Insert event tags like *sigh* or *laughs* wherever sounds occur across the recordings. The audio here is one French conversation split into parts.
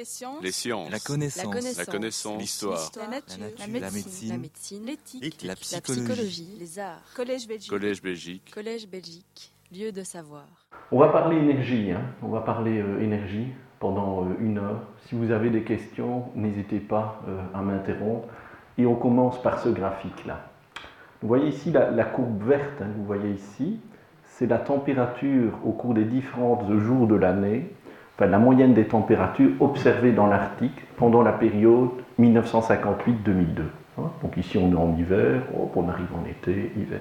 Les sciences. Les sciences. La connaissance. La connaissance. L'histoire. La nature. La La nature. médecine. La. L'éthique. La La psychologie. psychologie. Les arts. Collège Belgique. Collège Belgique. Collège Belgique. Lieu de savoir. On va parler énergie, hein. on va parler euh, énergie pendant euh, une heure. Si vous avez des questions, n'hésitez pas euh, à m'interrompre. Et on commence par ce graphique-là. Vous voyez ici la, la courbe verte, hein, vous voyez ici, c'est la température au cours des différents jours de l'année, la moyenne des températures observées dans l'Arctique pendant la période 1958-2002. hein. Donc ici on est en hiver, hop, on arrive en été, hiver.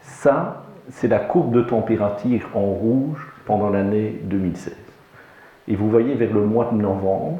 Ça, c'est la courbe de température en rouge pendant l'année 2016. Et vous voyez vers le mois de novembre,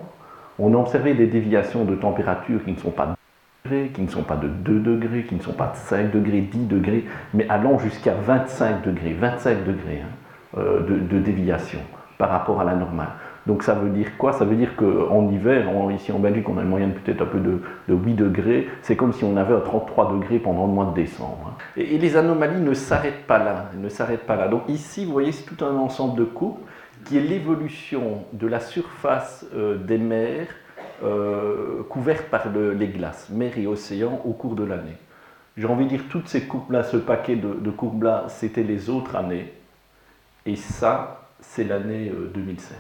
on a observé des déviations de température qui ne sont pas de degrés, qui ne sont pas de 2 degrés, qui ne sont pas de 5 degrés, 10 degrés, mais allant jusqu'à 25 degrés, 25 degrés hein, euh, de déviation par rapport à la normale. Donc ça veut dire quoi? Ça veut dire qu'en hiver, ici en Belgique, on a une moyenne peut-être un peu de, de 8 degrés. C'est comme si on avait à 33 degrés pendant le mois de décembre. hein. Et, les anomalies ne s'arrêtent pas là. ne s'arrêtent pas là. Donc ici, vous voyez, c'est tout un ensemble de courbes qui est l'évolution de la surface euh, des mers euh, couvertes par le- les glaces, mer et océans, au cours de l'année. J'ai envie de dire, toutes ces courbes-là, ce paquet de, de courbes-là, c'était les autres années. Et ça, c'est l'année euh, 2016.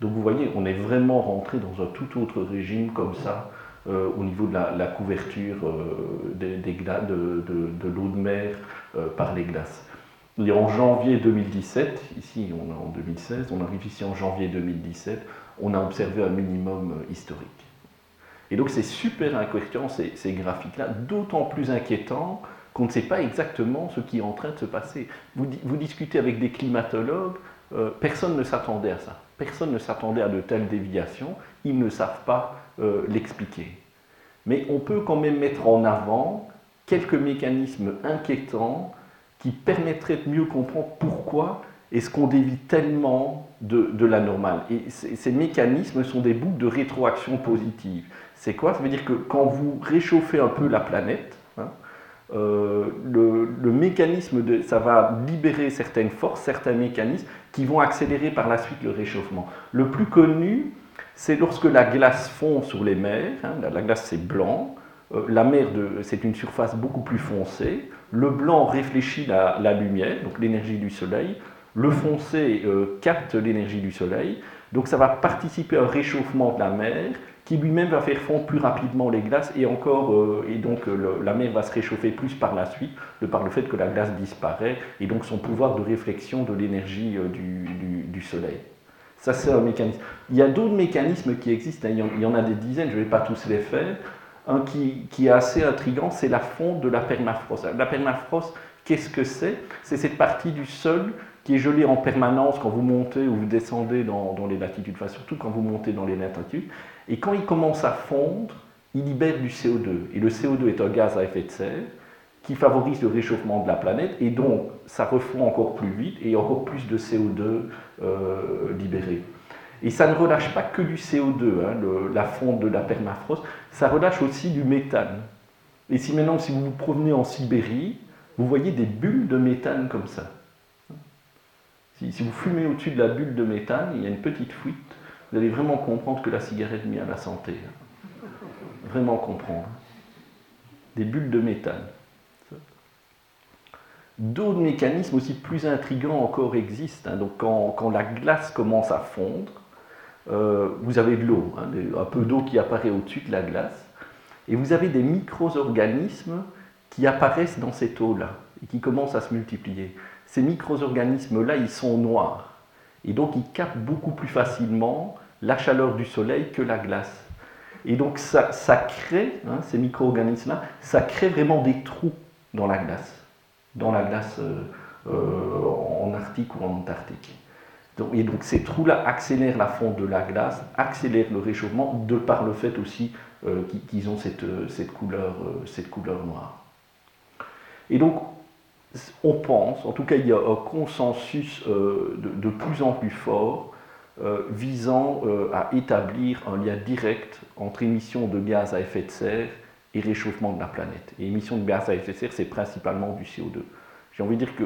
Donc vous voyez, on est vraiment rentré dans un tout autre régime comme ça, euh, au niveau de la, couverture euh, des, de, l'eau de mer euh, par les glaces. En janvier 2017, ici on est en 2016, on arrive ici en janvier 2017, on a observé un minimum euh, historique. Et donc c'est super inquiétant ces, ces graphiques-là, d'autant plus inquiétant qu'on ne sait pas exactement ce qui est en train de se passer. Vous, di- vous discutez avec des climatologues, euh, personne ne s'attendait à ça. Personne ne s'attendait à de telles déviations, ils ne savent pas euh, l'expliquer. Mais on peut quand même mettre en avant quelques mécanismes inquiétants qui permettraient de mieux comprendre pourquoi est-ce qu'on dévie tellement de, de la normale. Et ces, mécanismes sont des boucles de rétroaction positive. C'est quoi? Ça veut dire que quand vous réchauffez un peu la planète, euh, le, mécanisme, de, ça va libérer certaines forces, certains mécanismes qui vont accélérer par la suite le réchauffement. Le plus connu, c'est lorsque la glace fond sur les mers, hein, la, la glace c'est blanc, euh, la mer c'est une surface beaucoup plus foncée, le blanc réfléchit la, la lumière, donc l'énergie du soleil, le foncé euh, capte l'énergie du soleil, donc ça va participer à un réchauffement de la mer qui lui-même va faire fondre plus rapidement les glaces et encore euh, et donc euh, la mer va se réchauffer plus par la suite de par le fait que la glace disparaît et donc son pouvoir de réflexion de l'énergie euh, du, soleil. Ça c'est un mécanisme. Il y a d'autres mécanismes qui existent, hein, il y en- a des dizaines, je ne vais pas tous les faire. Un qui, qui est assez intrigant, c'est la fonte de la permafrost. La permafrost, qu'est-ce que c'est? C'est cette partie du sol qui est gelée en permanence quand vous montez ou vous descendez dans, dans les latitudes, enfin surtout quand vous montez dans les latitudes. Et quand il commence à fondre, il libère du CO2. Et le CO2 est un gaz à effet de serre qui favorise le réchauffement de la planète et donc ça refond encore plus vite et encore plus de CO2 euh, libéré. Et ça ne relâche pas que du CO2, hein, la fonte de la permafrost, ça relâche aussi du méthane. Et si maintenant, si vous vous promenez en Sibérie, vous voyez des bulles de méthane comme ça. Si, si vous fumez au-dessus de la bulle de méthane, il y a une petite fuite, vous allez vraiment comprendre que la cigarette nuit à la santé. hein. Vraiment comprendre. Des bulles de méthane. D'autres mécanismes aussi plus intrigants encore existent. hein. Donc quand, la glace commence à fondre, euh, vous avez de l'eau, hein, un peu d'eau qui apparaît au-dessus de la glace, et vous avez des micro-organismes qui apparaissent dans cette eau-là et qui commencent à se multiplier. Ces micro-organismes-là, ils sont noirs, et donc ils captent beaucoup plus facilement la chaleur du soleil que la glace. Et donc ça, crée, hein, ces micro-organismes-là, ça crée vraiment des trous dans la glace, dans la glace euh, euh, en Arctique ou en Antarctique. Et donc ces trous-là accélèrent la fonte de la glace, accélèrent le réchauffement, de par le fait aussi euh, qu'ils- ont cette, cette couleur, cette couleur noire. Et donc, on pense, en tout cas il y a un consensus euh, de, plus en plus fort euh, visant euh, à établir un lien direct entre émissions de gaz à effet de serre et réchauffement de la planète. Et émissions de gaz à effet de serre, c'est principalement du CO2. J'ai envie de dire que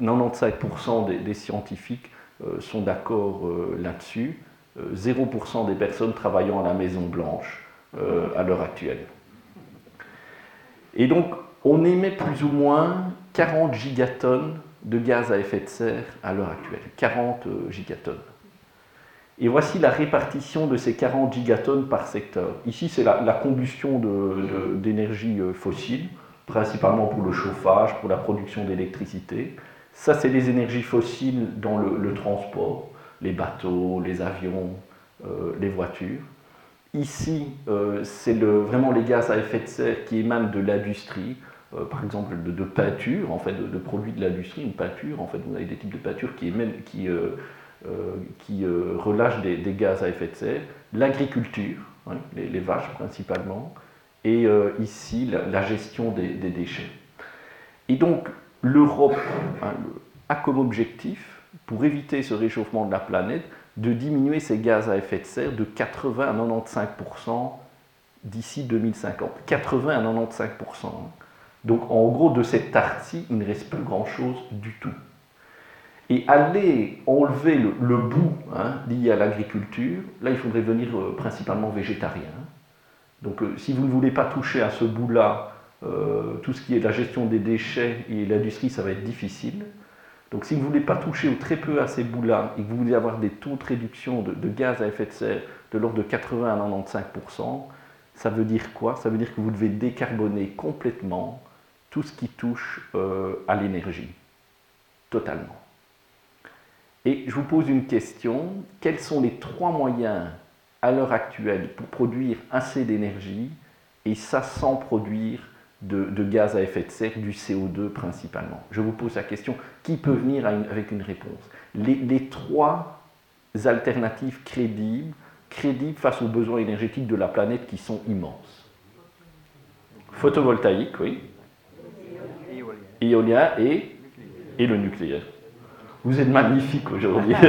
95% des, des scientifiques sont d'accord là-dessus. 0% des personnes travaillant à la Maison Blanche à l'heure actuelle. Et donc, on émet plus ou moins 40 gigatonnes de gaz à effet de serre à l'heure actuelle. 40 gigatonnes. Et voici la répartition de ces 40 gigatonnes par secteur. Ici, c'est la, combustion d'énergie fossile principalement pour le chauffage, pour la production d'électricité. Ça, c'est les énergies fossiles dans le, transport, les bateaux, les avions, euh, les voitures. Ici, euh, c'est vraiment les gaz à effet de serre qui émanent de l'industrie, euh, par exemple de, peinture, en fait, de, produits de l'industrie, une peinture, en fait, vous avez des types de peinture qui, qui, qui relâchent des, gaz à effet de serre, l'agriculture, hein, les, vaches principalement, et euh, ici la, gestion des, déchets. Et donc l'Europe hein, a comme objectif, pour éviter ce réchauffement de la planète, de diminuer ses gaz à effet de serre de 80 à 95% d'ici 2050. 80 à 95%. Donc en gros, de cette partie, il ne reste plus grand-chose du tout. Et aller enlever le, bout hein, lié à l'agriculture, là, il faudrait venir euh, principalement végétarien. Donc euh, si vous ne voulez pas toucher à ce bout-là, euh, tout ce qui est la gestion des déchets et l'industrie, ça va être difficile. Donc si vous ne voulez pas toucher ou très peu à ces bouts-là et que vous voulez avoir des taux de réduction de, gaz à effet de serre de l'ordre de 80 à 95%, ça veut dire quoi? Ça veut dire que vous devez décarboner complètement tout ce qui touche euh, à l'énergie, totalement. Et je vous pose une question, quels sont les trois moyens à l'heure actuelle pour produire assez d'énergie, et ça sans produire de, gaz à effet de serre, du CO2 principalement? Je vous pose la question, qui peut venir avec une réponse? Les, trois alternatives crédibles, crédibles face aux besoins énergétiques de la planète qui sont immenses. Photovoltaïque, oui. Éolien et, et le nucléaire. Vous êtes magnifique aujourd'hui. *laughs*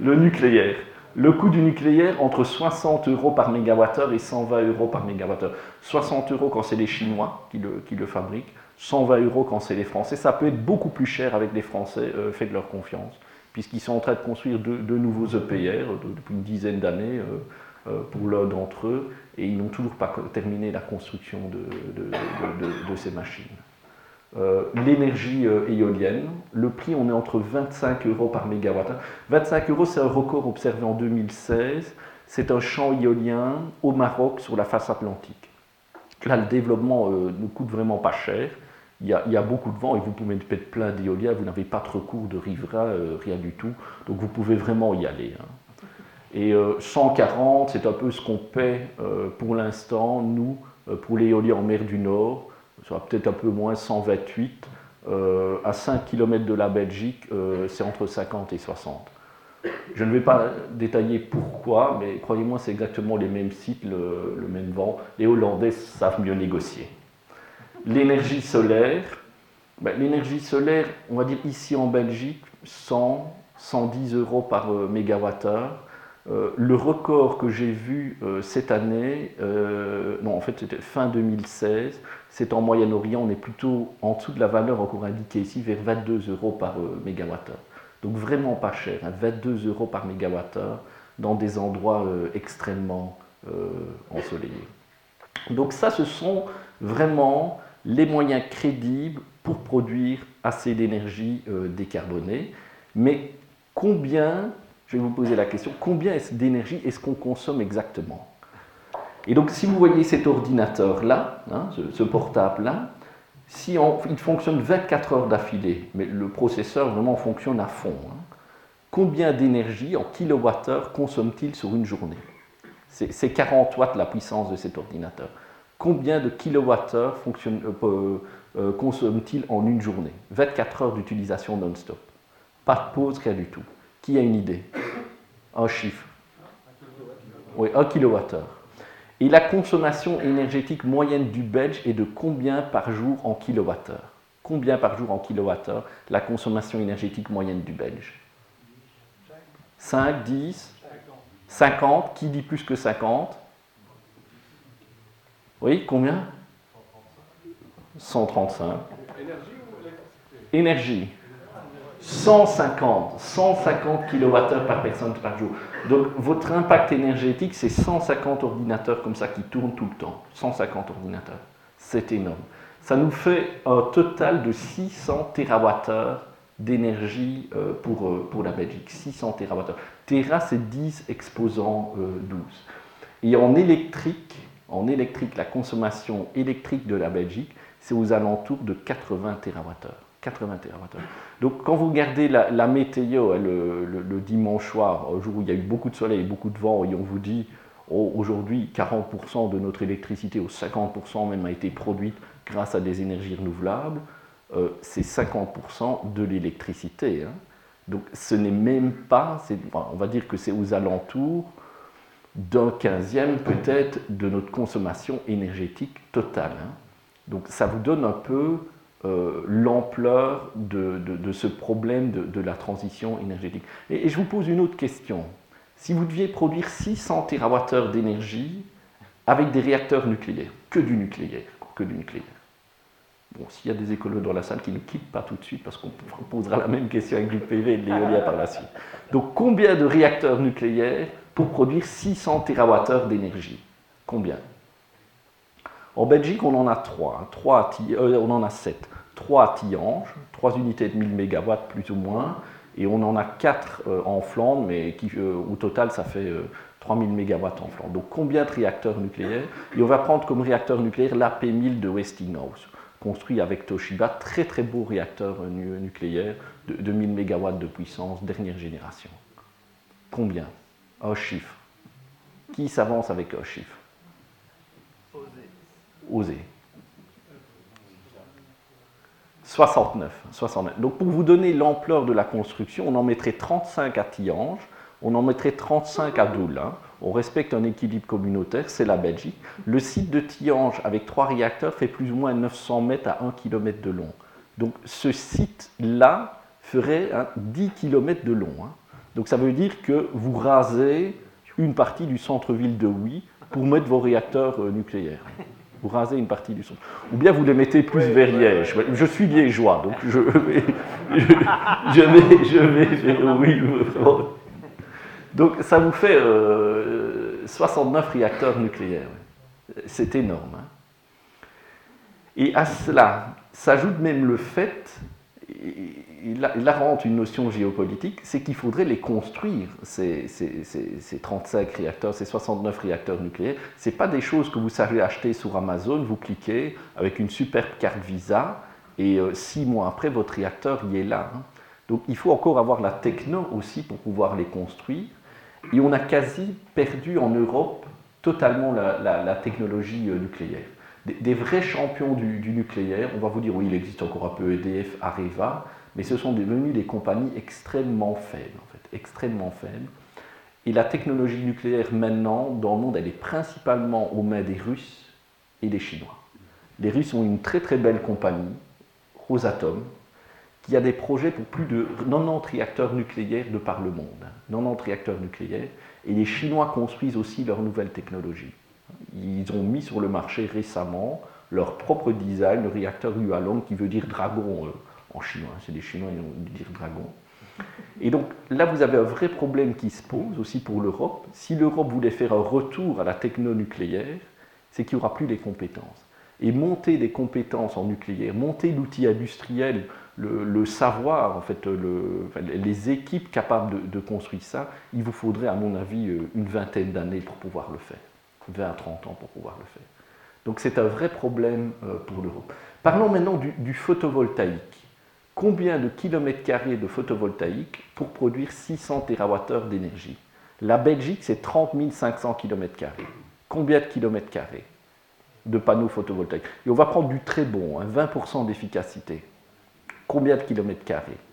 le nucléaire. Le coût du nucléaire entre 60 euros par mégawattheure et 120 euros par mégawattheure. 60 euros quand c'est les Chinois qui le, qui le, fabriquent, 120 euros quand c'est les Français. Ça peut être beaucoup plus cher avec les Français, euh, faites leur confiance, puisqu'ils sont en train de construire deux, nouveaux EPR depuis une dizaine d'années euh, euh, pour l'un d'entre eux, et ils n'ont toujours pas terminé la construction de, ces machines. Euh, l'énergie euh, éolienne. Le prix, on est entre 25 euros par mégawatt. 25 euros, c'est un record observé en 2016. C'est un champ éolien au Maroc sur la face atlantique. Là, le développement euh, ne coûte vraiment pas cher. Il y, a, beaucoup de vent et vous pouvez mettre plein d'éolien. Vous n'avez pas de recours de riverains, rien du tout. Donc vous pouvez vraiment y aller. Hein. Et 140, c'est un peu ce qu'on paie pour l'instant, nous, pour l'éolien en mer du Nord sera peut-être un peu moins, 128. Euh, à 5 km de la Belgique, euh, c'est entre 50 et 60. Je ne vais pas détailler pourquoi, mais croyez-moi, c'est exactement les mêmes sites, le, même vent. Les Hollandais savent mieux négocier. L'énergie solaire, ben, l'énergie solaire, on va dire ici en Belgique, 100, 110 euros par euh, le record que j'ai vu cette année, non, en fait, c'était fin 2016, c'est en Moyen-Orient, on est plutôt en dessous de la valeur encore indiquée ici, vers 22 euros par euh, mégawattheure. Donc vraiment pas cher, 22 hein, euros par mégawattheure dans des endroits euh, extrêmement euh, ensoleillés. Donc ça, ce sont vraiment les moyens crédibles pour produire assez d'énergie décarbonée. Mais combien, je vais vous poser la question, combien d'énergie est-ce qu'on consomme exactement? Et donc, si vous voyez cet ordinateur-là, hein, ce, portable-là, si il fonctionne 24 heures d'affilée, mais le processeur vraiment fonctionne à fond, hein, combien d'énergie en kilowattheure consomme-t-il sur une journée? C'est 40 watts la puissance de cet ordinateur. Combien de kilowattheures euh, euh, consomme-t-il en une journée? 24 heures d'utilisation non-stop. Pas de pause, rien du tout. Qui a une idée? Un chiffre. Oui, 1 kilowattheure. Et la consommation énergétique moyenne du Belge est de combien par jour en kilowattheure? Combien par jour en kilowattheure la consommation énergétique moyenne du Belge? 5, 10 50 Qui dit plus que 50 Oui, combien? 135. Énergie 150, 150 kWh par personne par jour. Donc votre impact énergétique, c'est 150 ordinateurs comme ça qui tournent tout le temps. 150 ordinateurs. C'est énorme. Ça nous fait un total de 600 TWh d'énergie euh, pour, euh, pour la Belgique. 600 TWh. Tera, c'est 10 exposants 12. Euh, Et en électrique, en électrique, la consommation électrique de la Belgique, c'est aux alentours de 80 TWh. 80 TWh. Donc quand vous regardez la, météo hein, le, dimanche soir, un jour où il y a eu beaucoup de soleil beaucoup de vent, et on vous dit oh, aujourd'hui 40% de notre électricité, ou 50% même, a été produite grâce à des énergies renouvelables, euh, c'est 50% de l'électricité. Hein. Donc ce n'est même pas, on va dire que c'est aux alentours d'un quinzième peut-être de notre consommation énergétique totale. Hein. Donc ça vous donne un peu euh, l'ampleur de, ce problème de, la transition énergétique. Et, je vous pose une autre question. Si vous deviez produire 600 TWh d'énergie avec des réacteurs nucléaires, que du nucléaire, que du nucléaire. Bon, s'il y a des écolos dans la salle qui ne quittent pas tout de suite, parce qu'on *laughs* posera la même question avec du PV et de l'éolien par la suite. Donc, combien de réacteurs nucléaires pour produire 600 TWh d'énergie? Combien? En Belgique, on en a trois. trois euh, on en a sept. Trois à Tihange, trois unités de 1000 MW plus ou moins. Et on en a quatre euh, en Flandre, mais euh, au total, ça fait 3000 MW en Flandre. Donc combien de réacteurs nucléaires? Et on va prendre comme réacteur nucléaire l'AP1000 de Westinghouse, construit avec Toshiba, très très beau réacteur nucléaire de, de 1000 MW de puissance, dernière génération. Combien? Un chiffre. Qui s'avance avec un chiffre? Oser. 69, 69. Donc pour vous donner l'ampleur de la construction, on en mettrait 35 à Tihange, on en mettrait 35 à Doulin. On respecte un équilibre communautaire, c'est la Belgique. Le site de Tihange avec trois réacteurs fait plus ou moins 900 mètres à 1 km de long. Donc ce site-là ferait 10 km de long. Hein. Donc ça veut dire que vous rasez une partie du centre-ville de Oui pour mettre vos réacteurs euh, nucléaires vous rasez une partie du son. Ou bien vous les mettez plus vers Liège. Je suis liégeois, donc je vais, je, vais, je vais *laughs* oui. Donc ça vous fait 69 euh, réacteurs nucléaires. C'est énorme. Hein. Et à cela s'ajoute même le fait il, la rentre une notion géopolitique, c'est qu'il faudrait les construire, ces, 35 réacteurs, ces 69 réacteurs nucléaires. Ce pas des choses que vous savez acheter sur Amazon, vous cliquez avec une superbe carte Visa, et euh, six mois après, votre réacteur y est là. Hein. Donc il faut encore avoir la techno aussi pour pouvoir les construire. Et on a quasi perdu en Europe totalement la, technologie euh, nucléaire. Des, vrais champions du, nucléaire, on va vous dire oui, il existe encore un peu EDF, Areva, mais ce sont devenus des compagnies extrêmement faibles, en fait, extrêmement faibles. Et la technologie nucléaire maintenant, dans le monde, elle est principalement aux mains des Russes et des Chinois. Les Russes ont une très très belle compagnie, Rosatom, qui a des projets pour plus de 90 réacteurs nucléaires de par le monde. 90 réacteurs nucléaires. Et les Chinois construisent aussi leurs nouvelles technologies. Ils ont mis sur le marché récemment leur propre design, le réacteur Hualong, qui veut dire dragon euh, en chinois, c'est des Chinois, ils vont dire dragon. Et donc là, vous avez un vrai problème qui se pose aussi pour l'Europe. Si l'Europe voulait faire un retour à la techno-nucléaire, c'est qu'il n'y aura plus les compétences. Et monter des compétences en nucléaire, monter l'outil industriel, le, savoir, en fait, les équipes capables de, construire ça, il vous faudrait, à mon avis, euh, une vingtaine d'années pour pouvoir le faire. 20 à 30 ans pour pouvoir le faire. Donc c'est un vrai problème euh, pour l'Europe. Parlons maintenant du photovoltaïque combien de kilomètres carrés de photovoltaïque pour produire 600 TWh d'énergie? La Belgique, c'est 30 500 km. Combien de kilomètres carrés de panneaux photovoltaïques? Et on va prendre du très bon, 20% hein, d'efficacité. Combien de kilomètres carrés «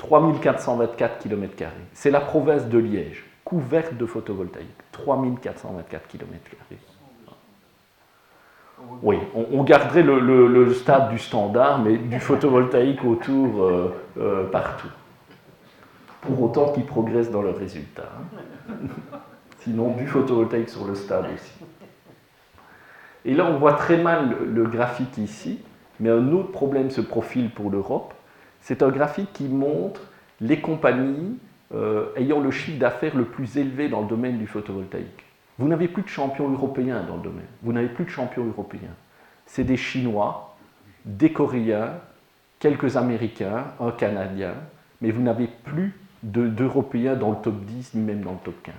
3424 km. C'est la province de Liège, couverte de photovoltaïque. 3424 km. Oui, on, garderait le, stade du standard, mais du photovoltaïque autour euh, euh, partout. Pour autant qu'ils progressent dans leurs résultats. Hein. *laughs* Sinon, du photovoltaïque sur le stade aussi. Et là, on voit très mal le graphique ici, mais un autre problème se profile pour l'Europe. C'est un graphique qui montre les compagnies euh, ayant le chiffre d'affaires le plus élevé dans le domaine du photovoltaïque. Vous n'avez plus de champions européens dans le domaine. Vous n'avez plus de champions européens. C'est des Chinois, des Coréens, quelques Américains, un Canadien, mais vous n'avez plus d'Européens dans le top 10 ni même dans le top 15.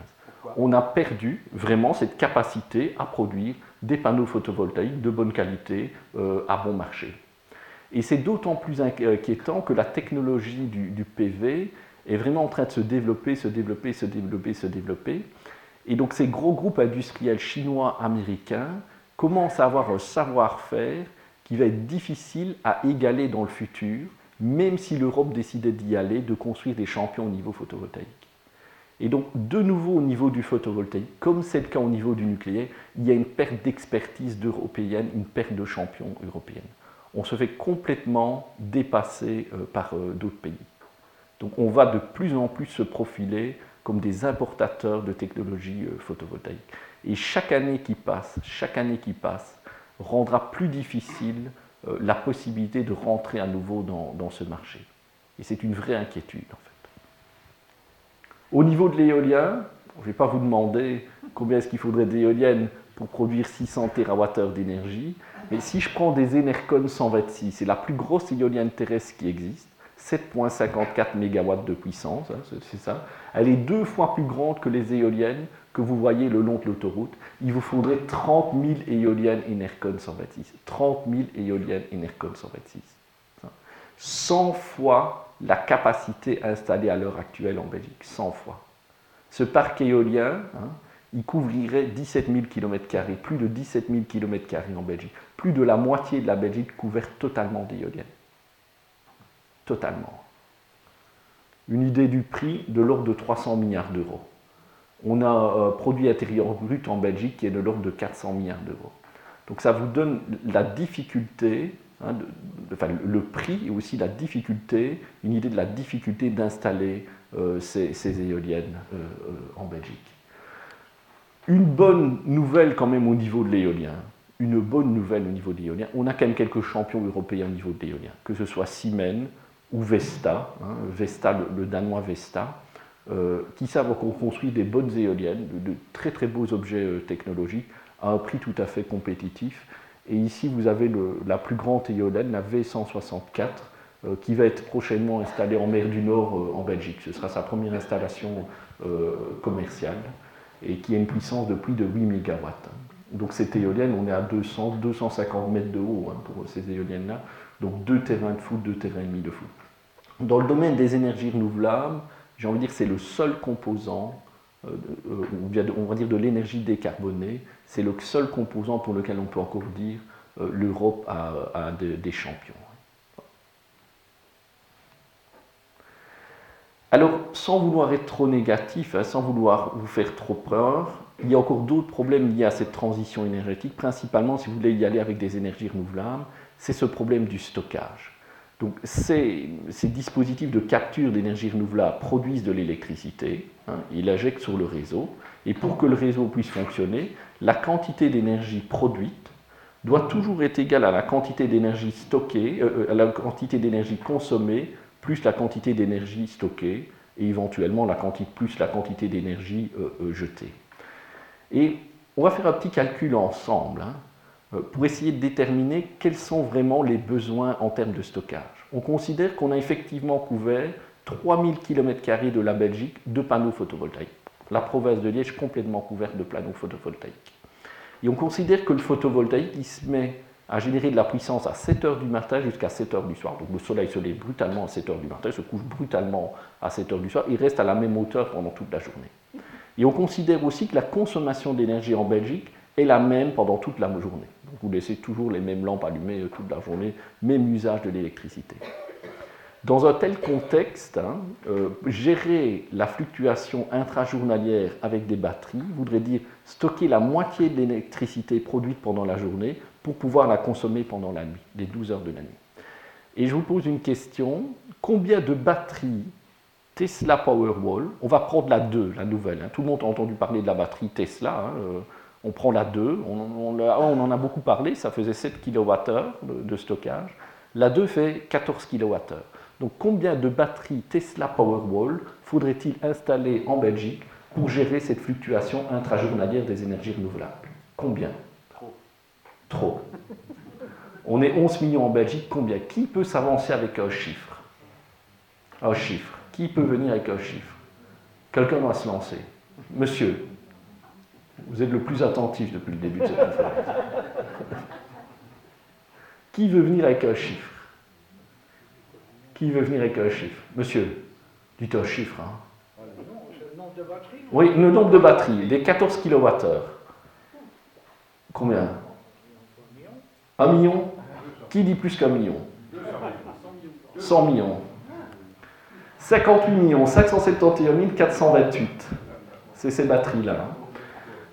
On a perdu vraiment cette capacité à produire des panneaux photovoltaïques de bonne qualité euh, à bon marché. Et c'est d'autant plus inquiétant que la technologie du, PV est vraiment en train de se développer, se développer, se développer, se développer. Et donc ces gros groupes industriels chinois, américains commencent à avoir un savoir-faire qui va être difficile à égaler dans le futur, même si l'Europe décidait d'y aller, de construire des champions au niveau photovoltaïque. Et donc, de nouveau au niveau du photovoltaïque, comme c'est le cas au niveau du nucléaire, il y a une perte d'expertise européenne, une perte de champions européennes. On se fait complètement dépasser euh, par euh, d'autres pays. Donc, on va de plus en plus se profiler comme des importateurs de technologies euh, photovoltaïques. Et chaque année qui passe, chaque année qui passe, rendra plus difficile la possibilité de rentrer à nouveau dans, dans ce marché. Et c'est une vraie inquiétude, en fait. Au niveau de l'éolien, je ne vais pas vous demander combien est-ce qu'il faudrait d'éoliennes pour produire 600 TWh d'énergie, mais si je prends des Enercon 126, c'est la plus grosse éolienne terrestre qui existe, 7,54 MW de puissance, hein, c'est ça. Elle est deux fois plus grande que les éoliennes que vous voyez le long de l'autoroute. Il vous faudrait 30 000 éoliennes Enercon 126. 30 000 éoliennes Enercon 126. 100 fois la capacité installée à l'heure actuelle en Belgique, 100 fois. Ce parc éolien, hein, il couvrirait 17 000 km, plus de 17 000 km en Belgique. Plus de la moitié de la Belgique couverte totalement d'éoliennes. Totalement. Une idée du prix de l'ordre de 300 milliards d'euros. On a un produit intérieur brut en Belgique qui est de l'ordre de 400 milliards d'euros. Donc ça vous donne la difficulté Hein, le prix et aussi la difficulté, une idée de la difficulté d'installer euh, ces, éoliennes euh, euh, en Belgique. Une bonne nouvelle quand même au niveau de l'éolien, une bonne nouvelle au niveau de l'éolien, on a quand même quelques champions européens au niveau de l'éolien, que ce soit Siemens ou Vesta, hein, Vesta le, danois Vesta, qui savent qu'on construit des bonnes éoliennes, de, très très beaux objets technologiques à un prix tout à fait compétitif et ici, vous avez la plus grande éolienne, la V164, euh, qui va être prochainement installée en mer du Nord euh, en Belgique. Ce sera sa première installation euh, commerciale et qui a une puissance de plus de 8 MW. Donc cette éolienne, on est à 200, 250 mètres de haut hein, pour ces éoliennes-là. Donc deux terrains de foot, deux terrains et demi de foot. Dans le domaine des énergies renouvelables, j'ai envie de dire que c'est le seul composant, ou bien on va dire de l'énergie décarbonée, c'est le seul composant pour lequel on peut encore dire euh, l'Europe a, des champions. Alors, sans vouloir être trop négatif, hein, sans vouloir vous faire trop peur, il y a encore d'autres problèmes liés à cette transition énergétique, principalement si vous voulez y aller avec des énergies renouvelables, c'est ce problème du stockage. Donc ces, dispositifs de capture d'énergie renouvelable produisent de l'électricité, hein, ils l'injectent sur le réseau, et pour que le réseau puisse fonctionner, la quantité d'énergie produite doit toujours être égale à la quantité d'énergie stockée, euh, euh, à la quantité d'énergie consommée, plus la quantité d'énergie stockée, et éventuellement la quantité, plus la quantité d'énergie euh, jetée. Et on va faire un petit calcul ensemble hein, pour essayer de déterminer quels sont vraiment les besoins en termes de stockage. On considère qu'on a effectivement couvert 3000 km de la Belgique de panneaux photovoltaïques la province de Liège complètement couverte de panneaux photovoltaïques. Et on considère que le photovoltaïque, il se met à générer de la puissance à 7 heures du matin jusqu'à 7 heures du soir. Donc le soleil se lève brutalement à 7 heures du matin, se couche brutalement à 7 heures du soir, il reste à la même hauteur pendant toute la journée. Et on considère aussi que la consommation d'énergie en Belgique est la même pendant toute la journée. Vous laissez toujours les mêmes lampes allumées toute la journée, même usage de l'électricité. Dans un tel contexte, hein, euh, gérer la fluctuation intrajournalière avec des batteries voudrait dire stocker la moitié de l'électricité produite pendant la journée pour pouvoir la consommer pendant la nuit, les 12 heures de la nuit. Et je vous pose une question, combien de batteries Tesla Powerwall, on va prendre la 2, la nouvelle, hein. tout le monde a entendu parler de la batterie Tesla, hein, euh, On prend la 2, on, on, en a beaucoup parlé, ça faisait 7 kWh de, de stockage. La 2 fait 14 kWh. Donc combien de batteries Tesla Powerwall faudrait-il installer en Belgique pour gérer cette fluctuation intrajournalière des énergies renouvelables? Combien? Trop. Trop. On est 11 millions en Belgique, combien? Qui peut s'avancer avec un chiffre? Un chiffre. Qui peut venir avec un chiffre Quelqu'un doit se lancer. Monsieur, vous êtes le plus attentif depuis le début de cette conférence. *laughs* Qui veut venir avec un chiffre? Qui veut venir avec un chiffre? Monsieur, dites un chiffre. Hein. Oui, le nombre de batteries, les 14 kWh. Combien? Un million? Qui dit plus qu'un million? 100 millions. 58 millions 571 428. C'est ces batteries-là. Hein.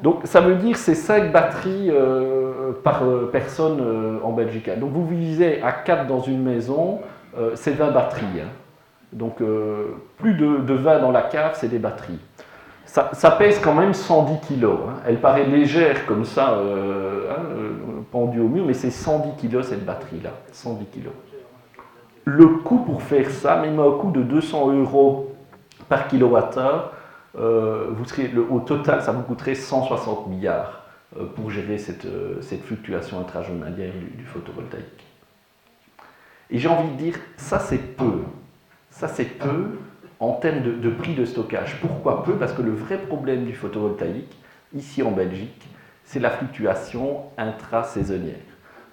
Donc ça veut dire c'est 5 batteries euh, par euh, personne euh, en Belgique. Donc vous visez à 4 dans une maison, c'est 20 batteries. Hein. Donc plus de, 20 dans la cave, c'est des batteries. Ça, pèse quand même 110 kg. Hein. Elle paraît légère comme ça, pendue au mur, mais c'est 110 kg cette batterie-là. 110 kg. Le coût pour faire ça, même un coût de 200 euros par kilowattheure, euh, vous au total, ça vous coûterait 160 milliards euh, pour gérer cette, euh, cette fluctuation intrajournalière du, du photovoltaïque. Et j'ai envie de dire, ça c'est peu. Ça c'est peu en termes de, de, prix de stockage. Pourquoi peu? Parce que le vrai problème du photovoltaïque, ici en Belgique, c'est la fluctuation intrasaisonnière.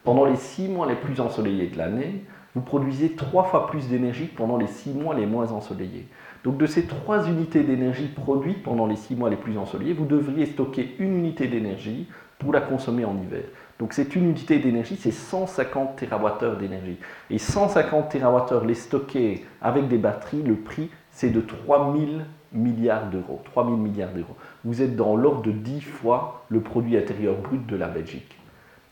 Pendant les six mois les plus ensoleillés de l'année, vous produisez trois fois plus d'énergie pendant les six mois les moins ensoleillés. Donc de ces trois unités d'énergie produites pendant les six mois les plus ensoleillés, vous devriez stocker une unité d'énergie pour la consommer en hiver. Donc cette unité d'énergie, c'est 150 TWh d'énergie. Et 150 TWh les stocker avec des batteries, le prix, c'est de 3000 milliards d'euros. 3000 milliards d'euros. Vous êtes dans l'ordre de 10 fois le produit intérieur brut de la Belgique.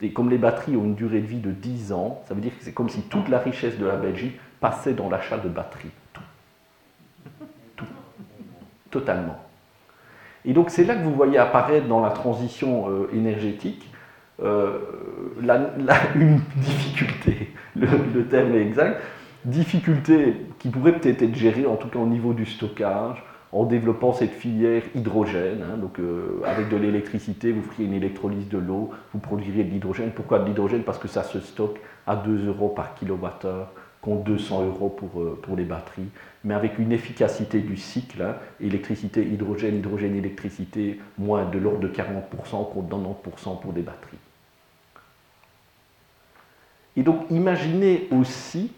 Et comme les batteries ont une durée de vie de 10 ans, ça veut dire que c'est comme si toute la richesse de la Belgique passait dans l'achat de batteries. Tout. Tout. Totalement. Et donc c'est là que vous voyez apparaître dans la transition euh, énergétique euh, une difficulté, le, le, terme est exact, difficulté qui pourrait peut-être être gérée en tout cas au niveau du stockage, en développant cette filière hydrogène. Hein, donc, euh, avec de l'électricité, vous feriez une électrolyse de l'eau, vous produiriez de l'hydrogène. Pourquoi de l'hydrogène? Parce que ça se stocke à 2 euros par kilowattheure contre 200 euros pour, euh, pour les batteries, mais avec une efficacité du cycle, hein, électricité, hydrogène, hydrogène, électricité, moins de l'ordre de 40% contre 90% pour des batteries. Et donc imaginez aussi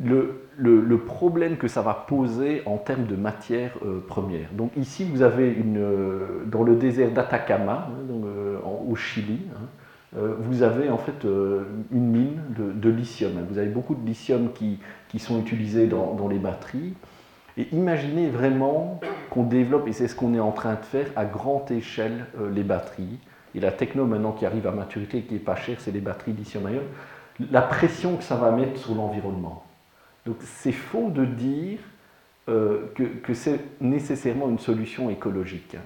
le, problème que ça va poser en termes de matières euh, premières. Donc ici, vous avez une, euh, dans le désert d'Atacama, hein, euh, au Chili, hein, vous avez en fait une mine de, lithium. Vous avez beaucoup de lithium qui, qui sont utilisés dans, dans, les batteries. Et imaginez vraiment qu'on développe, et c'est ce qu'on est en train de faire, à grande échelle les batteries. Et la techno maintenant qui arrive à maturité et qui est pas chère, c'est les batteries lithium-ion. La pression que ça va mettre sur l'environnement. Donc c'est faux de dire euh, que, c'est nécessairement une solution écologique. Hein.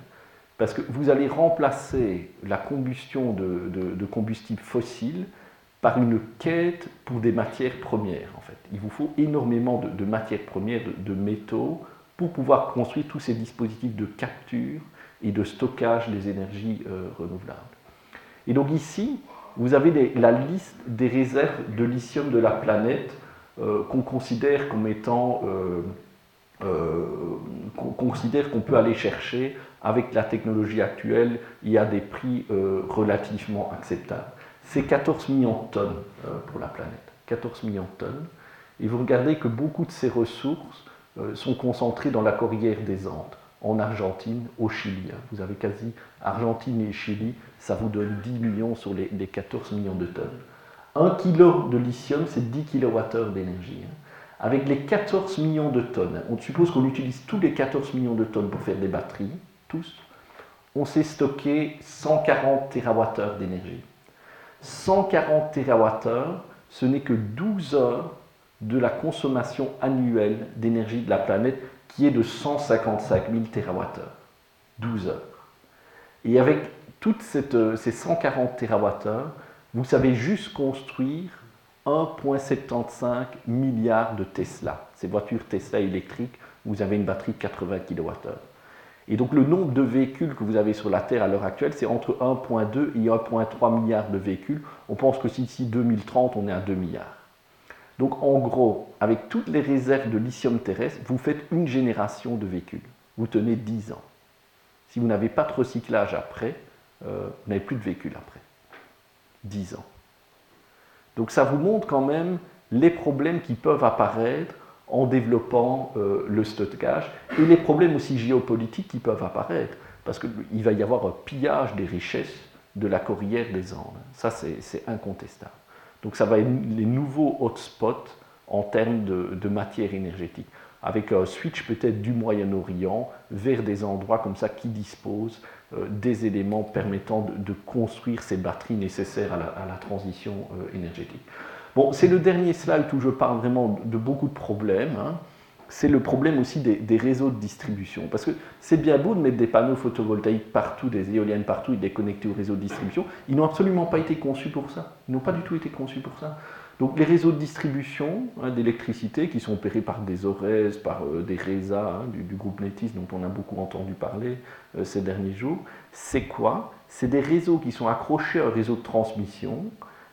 parce que vous allez remplacer la combustion de, combustibles fossiles par une quête pour des matières premières. En fait. Il vous faut énormément de, matières premières, de, métaux, pour pouvoir construire tous ces dispositifs de capture et de stockage des énergies euh, renouvelables. Et donc ici, vous avez la liste des réserves de lithium de la planète qu'on considère comme étant euh, euh, qu'on considère qu'on peut aller chercher avec la technologie actuelle, y a des prix relativement acceptables. C'est 14 millions de tonnes pour la planète. 14 millions de tonnes. Et vous regardez que beaucoup de ces ressources sont concentrées dans la corrière des Andes, en Argentine, au Chili. Vous avez quasi Argentine et Chili, ça vous donne 10 millions sur les 14 millions de tonnes. 1 kg de lithium, c'est 10 kWh d'énergie. Hein. Avec les 14 millions de tonnes, on suppose qu'on utilise tous les 14 millions de tonnes pour faire des batteries, tous, on sait stocker 140 TWh d'énergie. 140 TWh, ce n'est que 12 heures de la consommation annuelle d'énergie de la planète qui est de 155 000 TWh. 12 heures. Et avec toutes ces 140 TWh, vous savez juste construire 1,75 milliard de Tesla. Ces voitures Tesla électriques, vous avez une batterie de 80 kWh. Et donc le nombre de véhicules que vous avez sur la Terre à l'heure actuelle, c'est entre 1,2 et 1,3 milliard de véhicules. On pense que d'ici 2030, on est à 2 milliards. Donc en gros, avec toutes les réserves de lithium terrestre, vous faites une génération de véhicules. Vous tenez 10 ans. Si vous n'avez pas de recyclage après, euh, vous n'avez plus de véhicules après. 10 ans. Donc ça vous montre quand même les problèmes qui peuvent apparaître en développant euh, le stockage et les problèmes aussi géopolitiques qui peuvent apparaître, parce qu'il va y avoir un pillage des richesses de la corrière des Andes. Ça, c'est incontestable. Donc ça va être les nouveaux hotspots en termes de, matière énergétique, avec un switch peut-être du Moyen-Orient vers des endroits comme ça qui disposent euh, des éléments permettant de, construire ces batteries nécessaires à la, transition euh, énergétique. Bon, c'est le dernier slide où je parle vraiment de beaucoup de problèmes. Hein. C'est le problème aussi des, réseaux de distribution. Parce que c'est bien beau de mettre des panneaux photovoltaïques partout, des éoliennes partout et de les connecter au réseau de distribution. Ils n'ont absolument pas été conçus pour ça. Ils n'ont pas du tout été conçus pour ça. Donc les réseaux de distribution hein, d'électricité qui sont opérés par des ORES, par euh, des RESA hein, du, groupe Netis dont on a beaucoup entendu parler euh, ces derniers jours, c'est quoi? C'est des réseaux qui sont accrochés à un réseau de transmission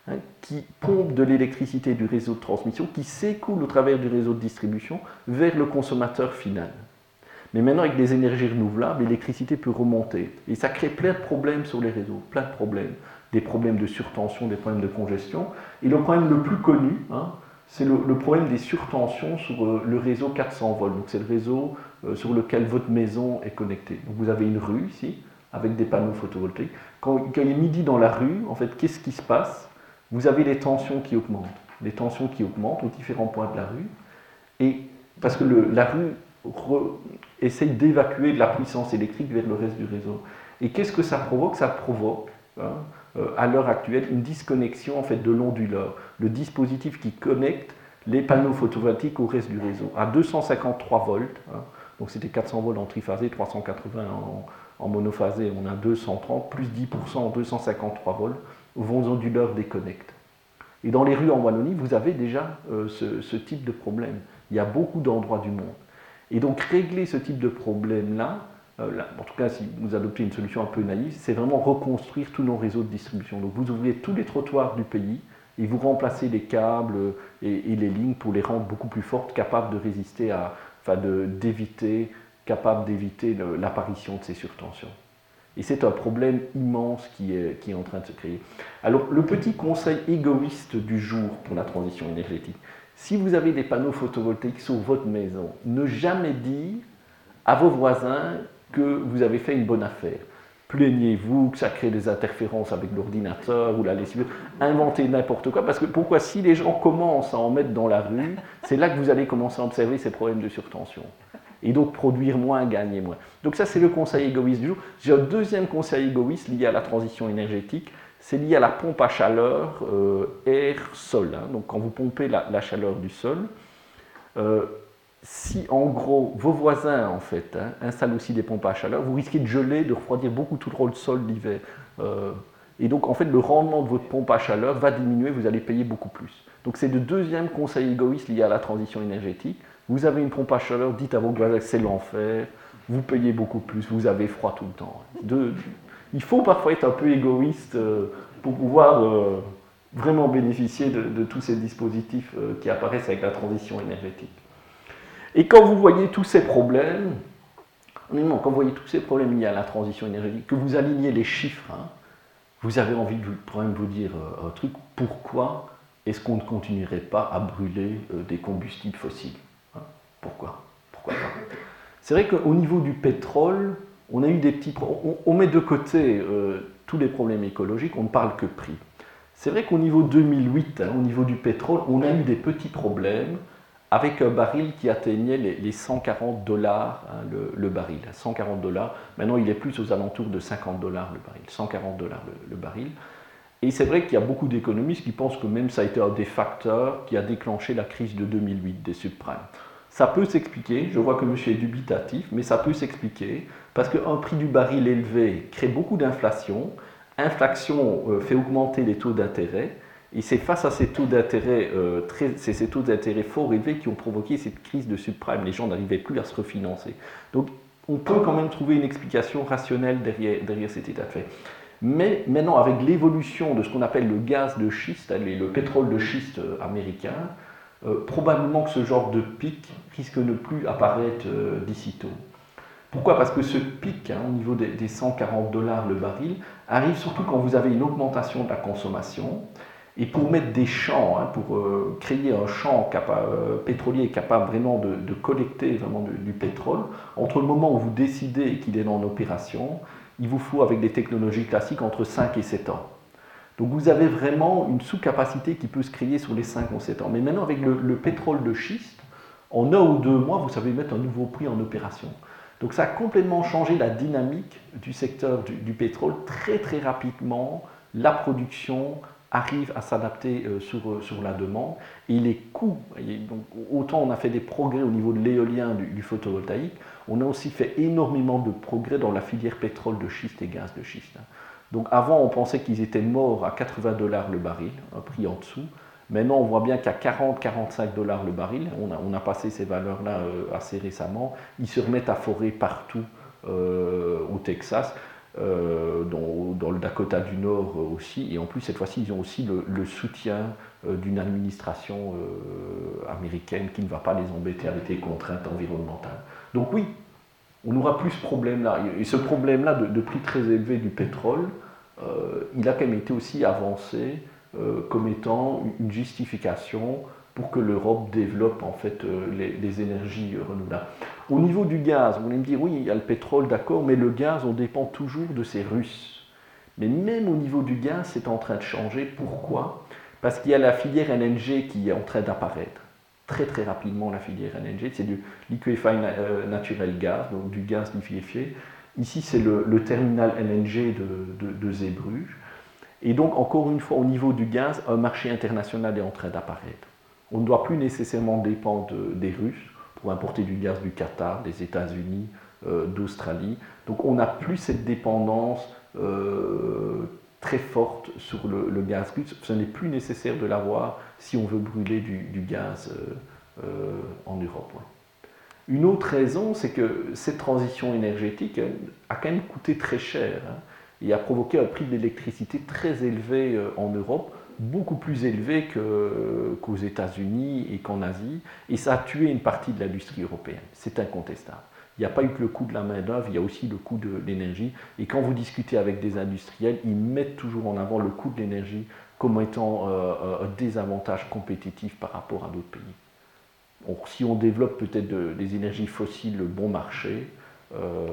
Hein, qui pompe de l'électricité du réseau de transmission, qui s'écoule au travers du réseau de distribution vers le consommateur final. Mais maintenant, avec des énergies renouvelables, l'électricité peut remonter. Et ça crée plein de problèmes sur les réseaux, plein de problèmes. Des problèmes de surtension, des problèmes de congestion. Et le problème le plus connu, hein, c'est le, problème des surtensions sur euh, le réseau 400 volts. Donc c'est le réseau euh, sur lequel votre maison est connectée. Donc vous avez une rue ici, avec des panneaux photovoltaïques. Quand, il est midi dans la rue, en fait, qu'est-ce qui se passe? Vous avez les tensions qui augmentent, les tensions qui augmentent aux différents points de la rue, et parce que la rue essaye d'évacuer de la puissance électrique vers le reste du réseau. Et qu'est-ce que ça provoque? Ça provoque, hein, à l'heure actuelle, une disconnexion en fait de l'onduleur, le dispositif qui connecte les panneaux photovoltaïques au reste du réseau, à 253 volts. Hein. donc c'était 400 volts en triphasé, 380 en, monophasé, on a 230, plus 10% en 253 volts vos onduleurs déconnectent. Et dans les rues en Wallonie, vous avez déjà euh, ce, type de problème. Il y a beaucoup d'endroits du monde. Et donc régler ce type de problème-là, euh, en tout cas si vous adoptez une solution un peu naïve, c'est vraiment reconstruire tous nos réseaux de distribution. Donc vous ouvrez tous les trottoirs du pays et vous remplacez les câbles et, les lignes pour les rendre beaucoup plus fortes, capables de résister à, enfin d'éviter, capables d'éviter l'apparition de ces surtensions. Et c'est un problème immense qui est, qui est en train de se créer. Alors, le petit conseil égoïste du jour pour la transition énergétique, si vous avez des panneaux photovoltaïques sur votre maison, ne jamais dire à vos voisins que vous avez fait une bonne affaire. Plaignez-vous que ça crée des interférences avec l'ordinateur ou la lessive. Inventez n'importe quoi. Parce que pourquoi Si les gens commencent à en mettre dans la rue, c'est là que vous allez commencer à observer ces problèmes de surtension et donc produire moins, gagner moins. Donc ça, c'est le conseil égoïste du jour. J'ai un deuxième conseil égoïste lié à la transition énergétique, c'est lié à la pompe à chaleur euh, air-sol. Hein. Donc quand vous pompez la, chaleur du sol, euh, si en gros vos voisins en fait hein, installent aussi des pompes à chaleur, vous risquez de geler, de refroidir beaucoup tout le sol l'hiver. Euh, et donc en fait le rendement de votre pompe à chaleur va diminuer, vous allez payer beaucoup plus. Donc c'est le deuxième conseil égoïste lié à la transition énergétique. Vous avez une pompe à chaleur, dites à vos voisins que c'est l'enfer, vous payez beaucoup plus, vous avez froid tout le temps. il faut parfois être un peu égoïste euh, pour pouvoir euh, vraiment bénéficier de, tous ces dispositifs qui apparaissent avec la transition énergétique. Et quand vous voyez tous ces problèmes, quand vous voyez tous ces problèmes liés à la transition énergétique, que vous alignez les chiffres, hein, vous avez envie de vous, dire un truc, pourquoi est-ce qu'on ne continuerait pas à brûler des combustibles fossiles pourquoi Pourquoi pas C'est vrai qu'au niveau du pétrole, on a eu des petits. On, on met de côté euh, tous les problèmes écologiques, on ne parle que prix. C'est vrai qu'au niveau 2008, hein, au niveau du pétrole, on a eu des petits problèmes avec un baril qui atteignait les, 140 dollars hein, le, baril. 140 dollars. Maintenant, il est plus aux alentours de 50 dollars le baril. 140 dollars le, baril. Et c'est vrai qu'il y a beaucoup d'économistes qui pensent que même ça a été un des facteurs qui a déclenché la crise de 2008 des subprimes. Ça peut s'expliquer, je vois que monsieur est dubitatif, mais ça peut s'expliquer parce qu'un prix du baril élevé crée beaucoup d'inflation. Inflation euh, fait augmenter les taux d'intérêt. Et c'est face à ces taux d'intérêt euh, ces fort élevés qui ont provoqué cette crise de subprime. Les gens n'arrivaient plus à se refinancer. Donc on peut quand même trouver une explication rationnelle derrière, derrière cet état de fait. Mais maintenant, avec l'évolution de ce qu'on appelle le gaz de schiste, le pétrole de schiste euh, américain, euh, probablement que ce genre de pic risque de ne plus apparaître euh, d'ici tôt. Pourquoi? Parce que ce pic, hein, au niveau des, 140 dollars le baril, arrive surtout quand vous avez une augmentation de la consommation. Et pour mettre des champs, hein, pour créer un champ pétrolier capable vraiment de, collecter vraiment du, pétrole, entre le moment où vous décidez qu'il est en opération il vous faut, avec des technologies classiques, entre 5 et 7 ans. Donc vous avez vraiment une sous-capacité qui peut se créer sur les 5 ou 7 ans. Mais maintenant, avec le, pétrole de schiste, en un ou deux mois, vous savez mettre un nouveau prix en opération. Donc ça a complètement changé la dynamique du secteur du, pétrole. Très très rapidement, la production arrive à s'adapter euh, sur, euh, sur, la demande. Et les coûts, autant on a fait des progrès au niveau de l'éolien, du photovoltaïque, on a aussi fait énormément de progrès dans la filière pétrole de schiste et gaz de schiste. Donc avant, on pensait qu'ils étaient morts à 80 dollars le baril, un prix en dessous. Maintenant, on voit bien qu'à 40-45 dollars le baril, on a, passé ces valeurs-là euh, assez récemment, ils se remettent à forer partout au Texas. Euh, dans, le Dakota du Nord aussi, et en plus cette fois-ci ils ont aussi le, soutien d'une administration américaine qui ne va pas les embêter avec des contraintes environnementales. Donc oui, on n'aura plus ce problème-là. Et ce problème-là de, prix très élevé du pétrole, euh, il a quand même été aussi avancé euh, comme étant une justification pour que l'Europe développe en fait euh, les, énergies renouvelables. Au niveau du gaz, vous allez me dire oui, il y a le pétrole, d'accord, mais le gaz, on dépend toujours de ces Russes. Mais même au niveau du gaz, c'est en train de changer. Pourquoi? Parce qu'il y a la filière LNG qui est en train d'apparaître très très rapidement la filière LNG. C'est du liquefied euh, natural gas, donc du gaz liquéfié. Ici, c'est le, terminal LNG de, de. Et donc, encore une fois, au niveau du gaz, un marché international est en train d'apparaître. On ne doit plus nécessairement dépendre des Russes pour importer du gaz du Qatar, des États-Unis, euh, d'Australie. Donc, on n'a plus cette dépendance euh, très forte sur le, gaz russe. Ce n'est plus nécessaire de l'avoir si on veut brûler du, gaz euh, en Europe. Une autre raison, c'est que cette transition énergétique a quand même coûté très cher hein, et a provoqué un prix de l'électricité très élevé en Europe, beaucoup plus élevé qu'aux États-Unis et qu'en Asie, et ça a tué une partie de l'industrie européenne. C'est incontestable. Il n'y a pas eu que le coût de la main-d'œuvre, il y a aussi le coût de l'énergie. Et quand vous discutez avec des industriels, ils mettent toujours en avant le coût de l'énergie comme étant euh, un désavantage compétitif par rapport à d'autres pays. si on développe peut-être des énergies fossiles bon marché, euh,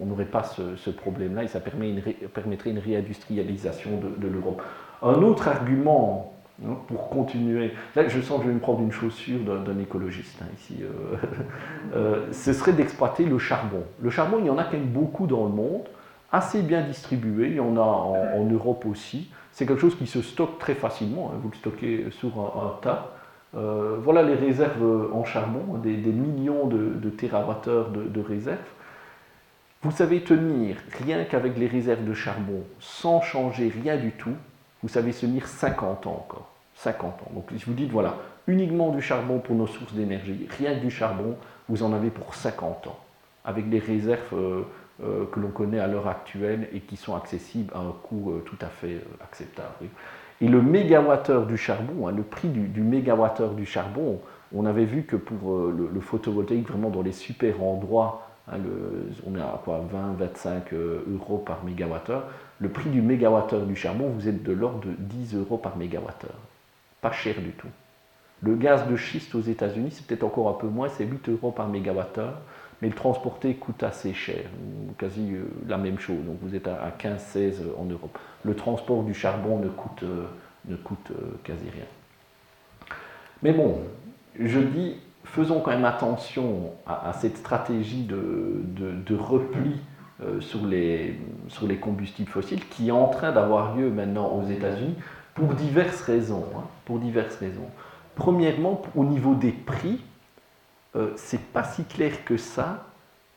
on n'aurait pas ce, problème-là et ça permettrait une réindustrialisation de l'Europe. Un autre argument Hein, pour continuer. Là, je sens que je vais me prendre une chaussure d'un écologiste hein, ici. Euh, *laughs* euh, ce serait d'exploiter le charbon. Le charbon, il y en a quand même beaucoup dans le monde, assez bien distribué. Il y en a en, Europe aussi. C'est quelque chose qui se stocke très facilement. Hein. vous le stockez sur un, tas. Euh, voilà les réserves en charbon, des, millions de, de térawattheures de, de réserves. Vous savez tenir, rien qu'avec les réserves de charbon, sans changer rien du tout, vous savez tenir 50 ans encore. 50 ans. Donc si vous dites, voilà, uniquement du charbon pour nos sources d'énergie, rien que du charbon, vous en avez pour 50 ans, avec des réserves euh, euh, que l'on connaît à l'heure actuelle et qui sont accessibles à un coût euh, tout à fait acceptable. Et le mégawattheure du charbon, hein, le prix du, du mégawattheure du charbon, on avait vu que pour le, photovoltaïque, vraiment dans les super endroits, hein, on est à quoi 20-25 euros par mégawattheure. Le prix du mégawattheure du charbon, vous êtes de l'ordre de 10 euros par mégawattheure pas cher du tout. Le gaz de schiste aux États-Unis, c'est peut-être encore un peu moins, c'est 8 euros par mégawattheure, mais le transporter coûte assez cher, quasi euh, la même chose. Donc vous êtes à 15-16 en Europe. Le transport du charbon ne coûte, euh, euh, quasi rien. Mais bon, je dis, faisons quand même attention à, cette stratégie de, repli sur, les, sur les combustibles fossiles qui est en train d'avoir lieu maintenant aux États-Unis pour diverses raisons. Hein, pour diverses raisons. Premièrement, au niveau des prix, euh, c'est pas si clair que ça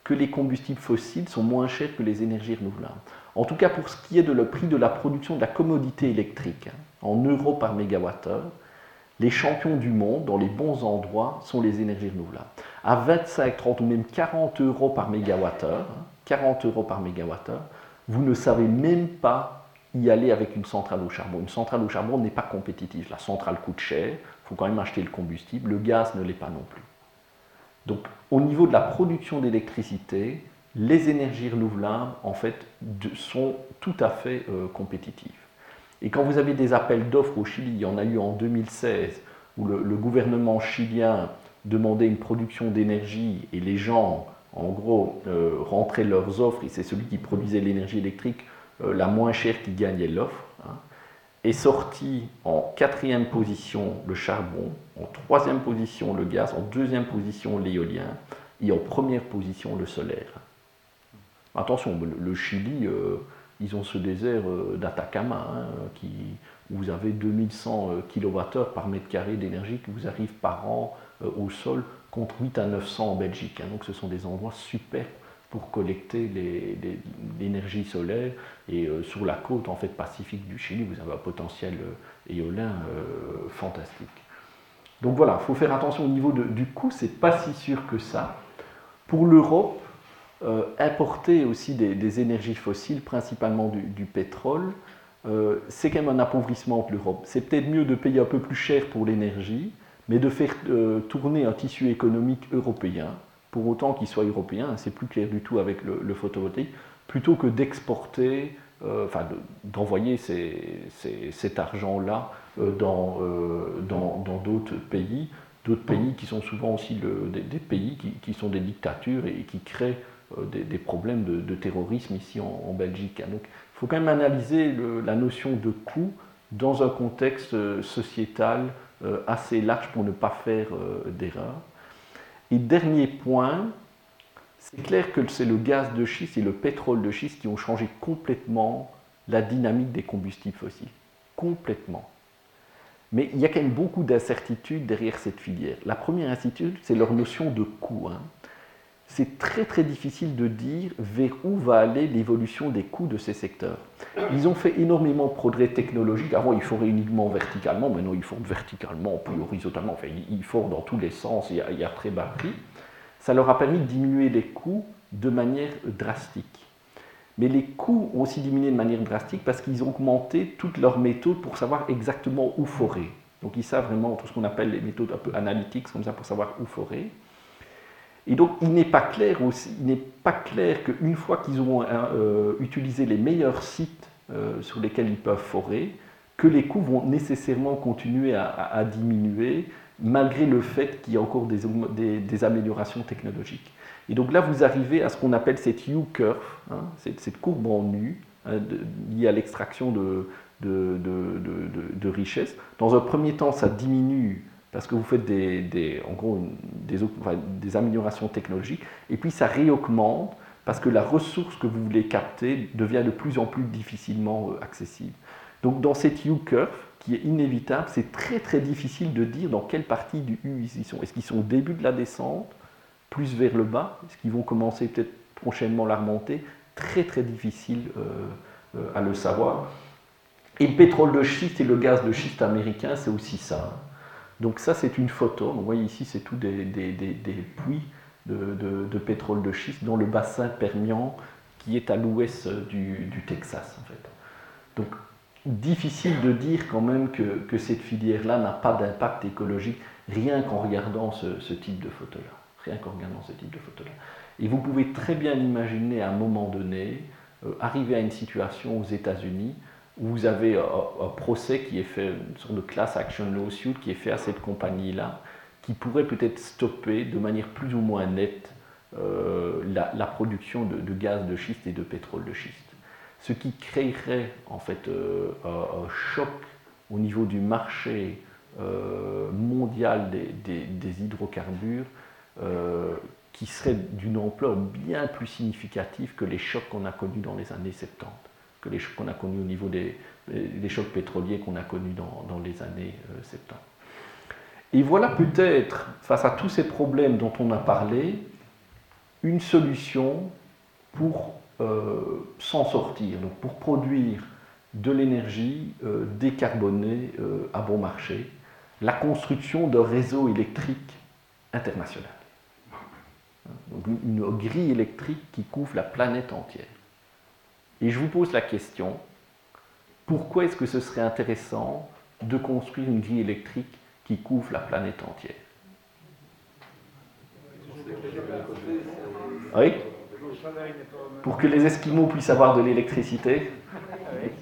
que les combustibles fossiles sont moins chers que les énergies renouvelables. En tout cas, pour ce qui est de le prix de la production de la commodité électrique, hein, en euros par mégawattheure, les champions du monde, dans les bons endroits, sont les énergies renouvelables. À 25, 30 ou même 40 euros par mégawattheure, 40 hein, euros par mégawattheure, vous ne savez même pas y aller avec une centrale au charbon. Une centrale au charbon n'est pas compétitive. La centrale coûte cher, il faut quand même acheter le combustible. Le gaz ne l'est pas non plus. Donc, au niveau de la production d'électricité, les énergies renouvelables, en fait, sont tout à fait euh, compétitives. Et quand vous avez des appels d'offres au Chili, il y en a eu en 2016, où le, gouvernement chilien demandait une production d'énergie et les gens, en gros, euh, rentraient leurs offres, et c'est celui qui produisait l'énergie électrique euh, la moins chère qui gagnait l'offre. Hein, est sorti en quatrième position le charbon, en troisième position le gaz, en deuxième position l'éolien et en première position le solaire. Attention, le, Chili, euh, ils ont ce désert euh, d'Atacama, hein, où vous avez 2100 kWh par mètre carré d'énergie qui vous arrive par an au sol, contre 8 à 900 en Belgique. Hein. donc ce sont des endroits super pour collecter l'énergie solaire. Et sur la côte en fait, pacifique du Chili, vous avez un potentiel éolien fantastique. Donc voilà, il faut faire attention au niveau du coût, c'est pas si sûr que ça. Pour l'Europe, euh, importer aussi des, énergies fossiles, principalement du, pétrole, euh, c'est quand même un appauvrissement de l'Europe. C'est peut-être mieux de payer un peu plus cher pour l'énergie, mais de faire euh, tourner un tissu économique européen, pour autant qu'il soit européen, c'est plus clair du tout avec le, photovoltaïque, plutôt que d'exporter, enfin d'envoyer cet argent-là dans d'autres pays, d'autres pays qui sont souvent aussi des, pays qui, sont des dictatures et qui créent euh, des, problèmes de, terrorisme ici en, Belgique. Donc il faut quand même analyser la notion de coût dans un contexte euh, sociétal euh, assez large pour ne pas faire d'erreur. Et dernier point, c'est clair que c'est le gaz de schiste et le pétrole de schiste qui ont changé complètement la dynamique des combustibles fossiles. Complètement. Mais il y a quand même beaucoup d'incertitudes derrière cette filière. La première incertitude, c'est leur notion de coût. Hein c'est très très difficile de dire vers où va aller l'évolution des coûts de ces secteurs. Ils ont fait énormément de progrès technologiques. Avant, ils foraient uniquement verticalement, maintenant ils font verticalement, puis horizontalement. Enfin, ils font dans tous les sens, il y a, très bas prix. Ça leur a permis de diminuer les coûts de manière drastique. Mais les coûts ont aussi diminué de manière drastique parce qu'ils ont augmenté toutes leurs méthodes pour savoir exactement où forer. Donc ils savent vraiment tout ce qu'on appelle les méthodes un peu analytiques, comme ça, pour savoir où forer. Et donc, il n'est pas clair aussi, il n'est pas clair qu'une fois qu'ils auront euh, utilisé les meilleurs sites euh, sur lesquels ils peuvent forer, que les coûts vont nécessairement continuer à, diminuer, malgré le fait qu'il y a encore des, améliorations technologiques. Et donc là, vous arrivez à ce qu'on appelle cette U-curve, hein, cette, courbe en U, hein, liée à l'extraction de, richesses. Dans un premier temps, ça diminue parce que vous faites des, en gros des, améliorations technologiques, et puis ça réaugmente parce que la ressource que vous voulez capter devient de plus en plus difficilement euh, accessible. Donc dans cette U-curve, qui est inévitable, c'est très très difficile de dire dans quelle partie du U ils sont. Est-ce qu'ils sont au début de la descente, plus vers le bas? Est-ce qu'ils vont commencer peut-être prochainement la remontée? Très très difficile euh, euh, à le savoir. Et le pétrole de schiste et le gaz de schiste américain, c'est aussi ça. Donc ça, c'est une photo. Vous voyez ici, c'est tout des, puits de, pétrole de schiste dans le bassin Permian qui est à l'ouest du, Texas, en fait. Donc, difficile de dire quand même que, cette filière-là n'a pas d'impact écologique rien qu'en regardant ce, type de photo-là. Rien qu'en regardant ce type de photo-là. Et vous pouvez très bien imaginer à un moment donné euh, arriver à une situation aux États-Unis vous avez un, procès qui est fait, une sorte de class action lawsuit qui est fait à cette compagnie-là, qui pourrait peut-être stopper de manière plus ou moins nette euh, la, production de, gaz de schiste et de pétrole de schiste. Ce qui créerait en fait euh, un, choc au niveau du marché euh, mondial des, hydrocarbures qui serait d'une ampleur bien plus significative que les chocs qu'on a connus dans les années 70 que les chocs qu'on a connus au niveau des, chocs pétroliers qu'on a connus dans, les années 70. Euh, Et voilà peut-être, face à tous ces problèmes dont on a parlé, une solution pour euh, s'en sortir, donc pour produire de l'énergie euh, décarbonée euh, à bon marché, la construction d'un réseau électrique international. Donc une grille électrique qui couvre la planète entière. Et je vous pose la question, pourquoi est-ce que ce serait intéressant de construire une grille électrique qui couvre la planète entière? Oui? Pour que les Esquimaux puissent avoir de l'électricité? *laughs*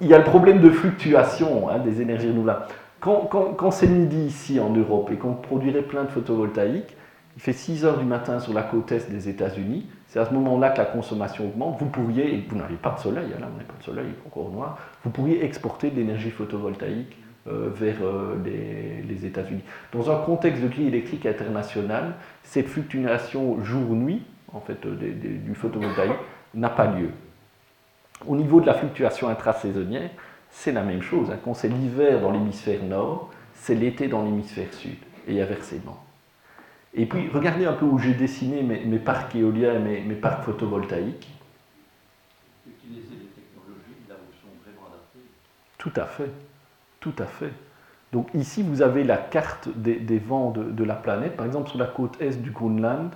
Il y a le problème de fluctuation hein, des énergies renouvelables. Quand, quand c'est midi ici en Europe et qu'on produirait plein de photovoltaïques, il fait 6 heures du matin sur la côte est des États-Unis, c'est à ce moment-là que la consommation augmente. Vous pourriez, vous n'avez pas de soleil, hein, là on n'a pas de soleil, il est encore noir, vous pourriez exporter de l'énergie photovoltaïque euh, vers euh, les, États-Unis. Dans un contexte de grille électrique internationale, cette fluctuation jour-nuit, en fait, euh, du photovoltaïque, n'a pas lieu. Au niveau de la fluctuation intrasaisonnière, c'est la même chose. Hein. Quand c'est l'hiver dans l'hémisphère nord, c'est l'été dans l'hémisphère sud, et inversement. Et puis, regardez un peu où j'ai dessiné mes, parcs éoliens, mes, mes parcs photovoltaïques. Utiliser les technologies là où sont vraiment adaptées. Tout à fait, tout à fait. Donc ici, vous avez la carte des, vents de, la planète. Par exemple, sur la côte est du Groenland,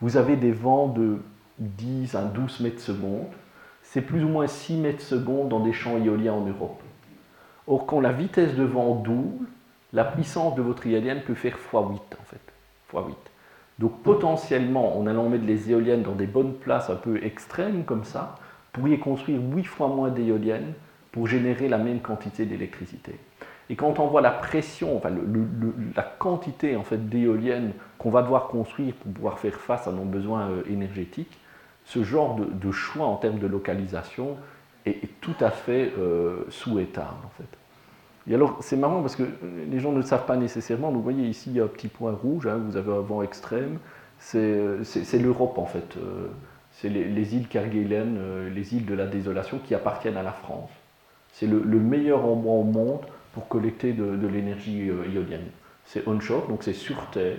vous avez des vents de 10 à 12 mètres secondes. C'est plus ou moins 6 mètres secondes dans des champs éoliens en Europe. Or, quand la vitesse de vent double, la puissance de votre éolienne peut faire x8 en fait x8. Donc potentiellement, en allant mettre les éoliennes dans des bonnes places un peu extrêmes comme ça, vous pourriez construire 8 fois moins d'éoliennes pour générer la même quantité d'électricité. Et quand on voit la pression, la quantité en fait, d'éoliennes qu'on va devoir construire pour pouvoir faire face à nos besoins euh, énergétiques, ce genre de, choix en termes de localisation est, tout à fait euh, souhaitable en fait. Et alors, c'est marrant parce que les gens ne le savent pas nécessairement. vous voyez ici, il y a un petit point rouge, hein, vous avez un vent extrême. C'est l'Europe, en fait. Euh, c'est les, îles Kerguelen, euh, les îles de la désolation qui appartiennent à la France. C'est le, meilleur endroit au monde pour collecter de, l'énergie euh, ionienne. C'est onshore, donc c'est sur Terre.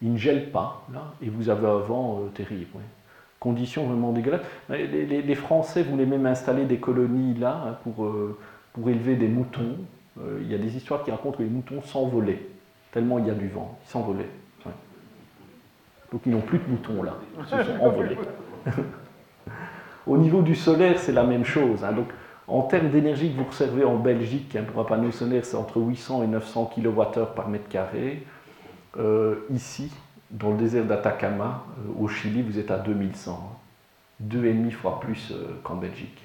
Il ne gèle pas, là, et vous avez un vent terrible. Conditions vraiment dégueulasses. Les, Français voulaient même installer des colonies là hein, pour, pour élever des moutons. Euh, il y a des histoires qui racontent que les moutons s'envolaient, tellement il y a du vent, ils s'envolaient. Donc ils n'ont plus de moutons là, ils se sont envolés. *laughs* Au niveau du solaire, c'est la même chose. Hein. Donc, en termes d'énergie que vous recevez en Belgique, hein, pour un panneau solaire, c'est entre 800 et 900 kWh par mètre carré. Euh, ici, dans le désert d'Atacama, euh, au Chili, vous êtes à 2100. Hein. Deux et demi fois plus qu'en Belgique.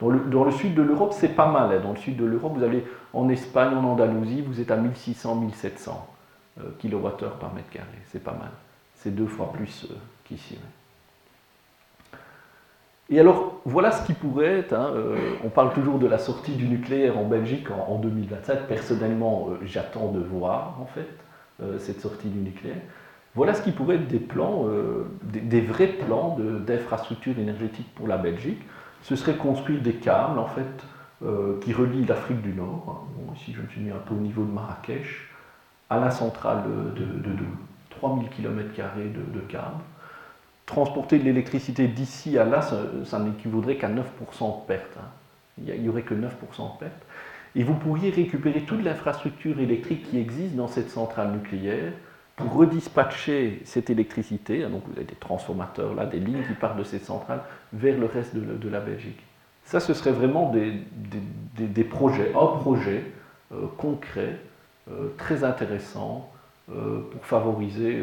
Dans le, sud de l'Europe, c'est pas mal. Hein. Dans le sud de l'Europe, vous allez en Espagne, en Andalousie, vous êtes à 1600-1700 kWh par mètre carré. C'est pas mal. C'est deux fois plus euh, qu'ici. Et alors, voilà ce qui pourrait être. Hein, euh, on parle toujours de la sortie du nucléaire en Belgique en, 2027. Personnellement, euh, j'attends de voir, en fait, cette sortie du nucléaire. Voilà ce qui pourrait être des plans, des, des, vrais plans d'infrastructure énergétique pour la Belgique ce serait construire des câbles, en fait, euh, qui relient l'Afrique du Nord, hein. ici je me suis mis un peu au niveau de Marrakech, à la centrale de, de, 3000 km de, de câbles. Transporter de l'électricité d'ici à là, ça, n'équivaudrait qu'à 9% de perte. Hein. Il n'y aurait que 9% de perte. Et vous pourriez récupérer toute l'infrastructure électrique qui existe dans cette centrale nucléaire pour redispatcher cette électricité, hein, donc vous avez des transformateurs là, des lignes qui partent de cette centrale vers le reste de, la Belgique. Ça, ce serait vraiment des, projets, un projet euh, concret, euh, très intéressant euh, pour favoriser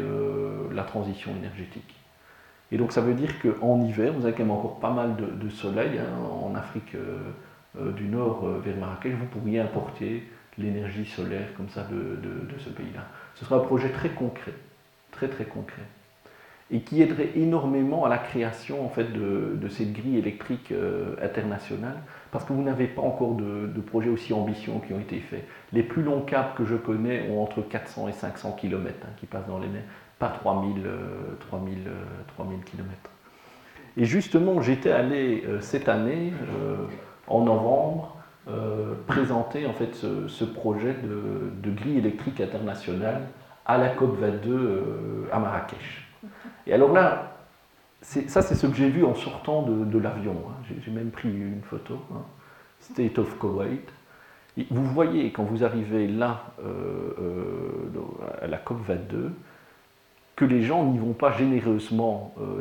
la transition énergétique. Et donc ça veut dire qu'en hiver, vous avez quand même encore pas mal de, soleil hein, en Afrique du Nord vers Marrakech, vous pourriez importer l'énergie solaire comme ça de ce pays-là. Ce sera un projet très concret, très très concret, et qui aiderait énormément à la création en fait, de, cette grille électrique euh, internationale, parce que vous n'avez pas encore de, projets aussi ambitieux qui ont été faits. Les plus longs câbles que je connais ont entre 400 et 500 km hein, qui passent dans les mers, pas 3000, 3000, 3000 km. Et justement, j'étais allé euh, cette année, euh, en novembre, présenter en fait ce, projet de, grille électrique internationale à la COP 22 à Marrakech. Et alors là, ça c'est ce que j'ai vu en sortant de, l'avion. Hein. J'ai même pris une photo. Hein. State of Kuwait. vous voyez, quand vous arrivez là, à la COP 22, que les gens n'y vont pas généreusement, euh,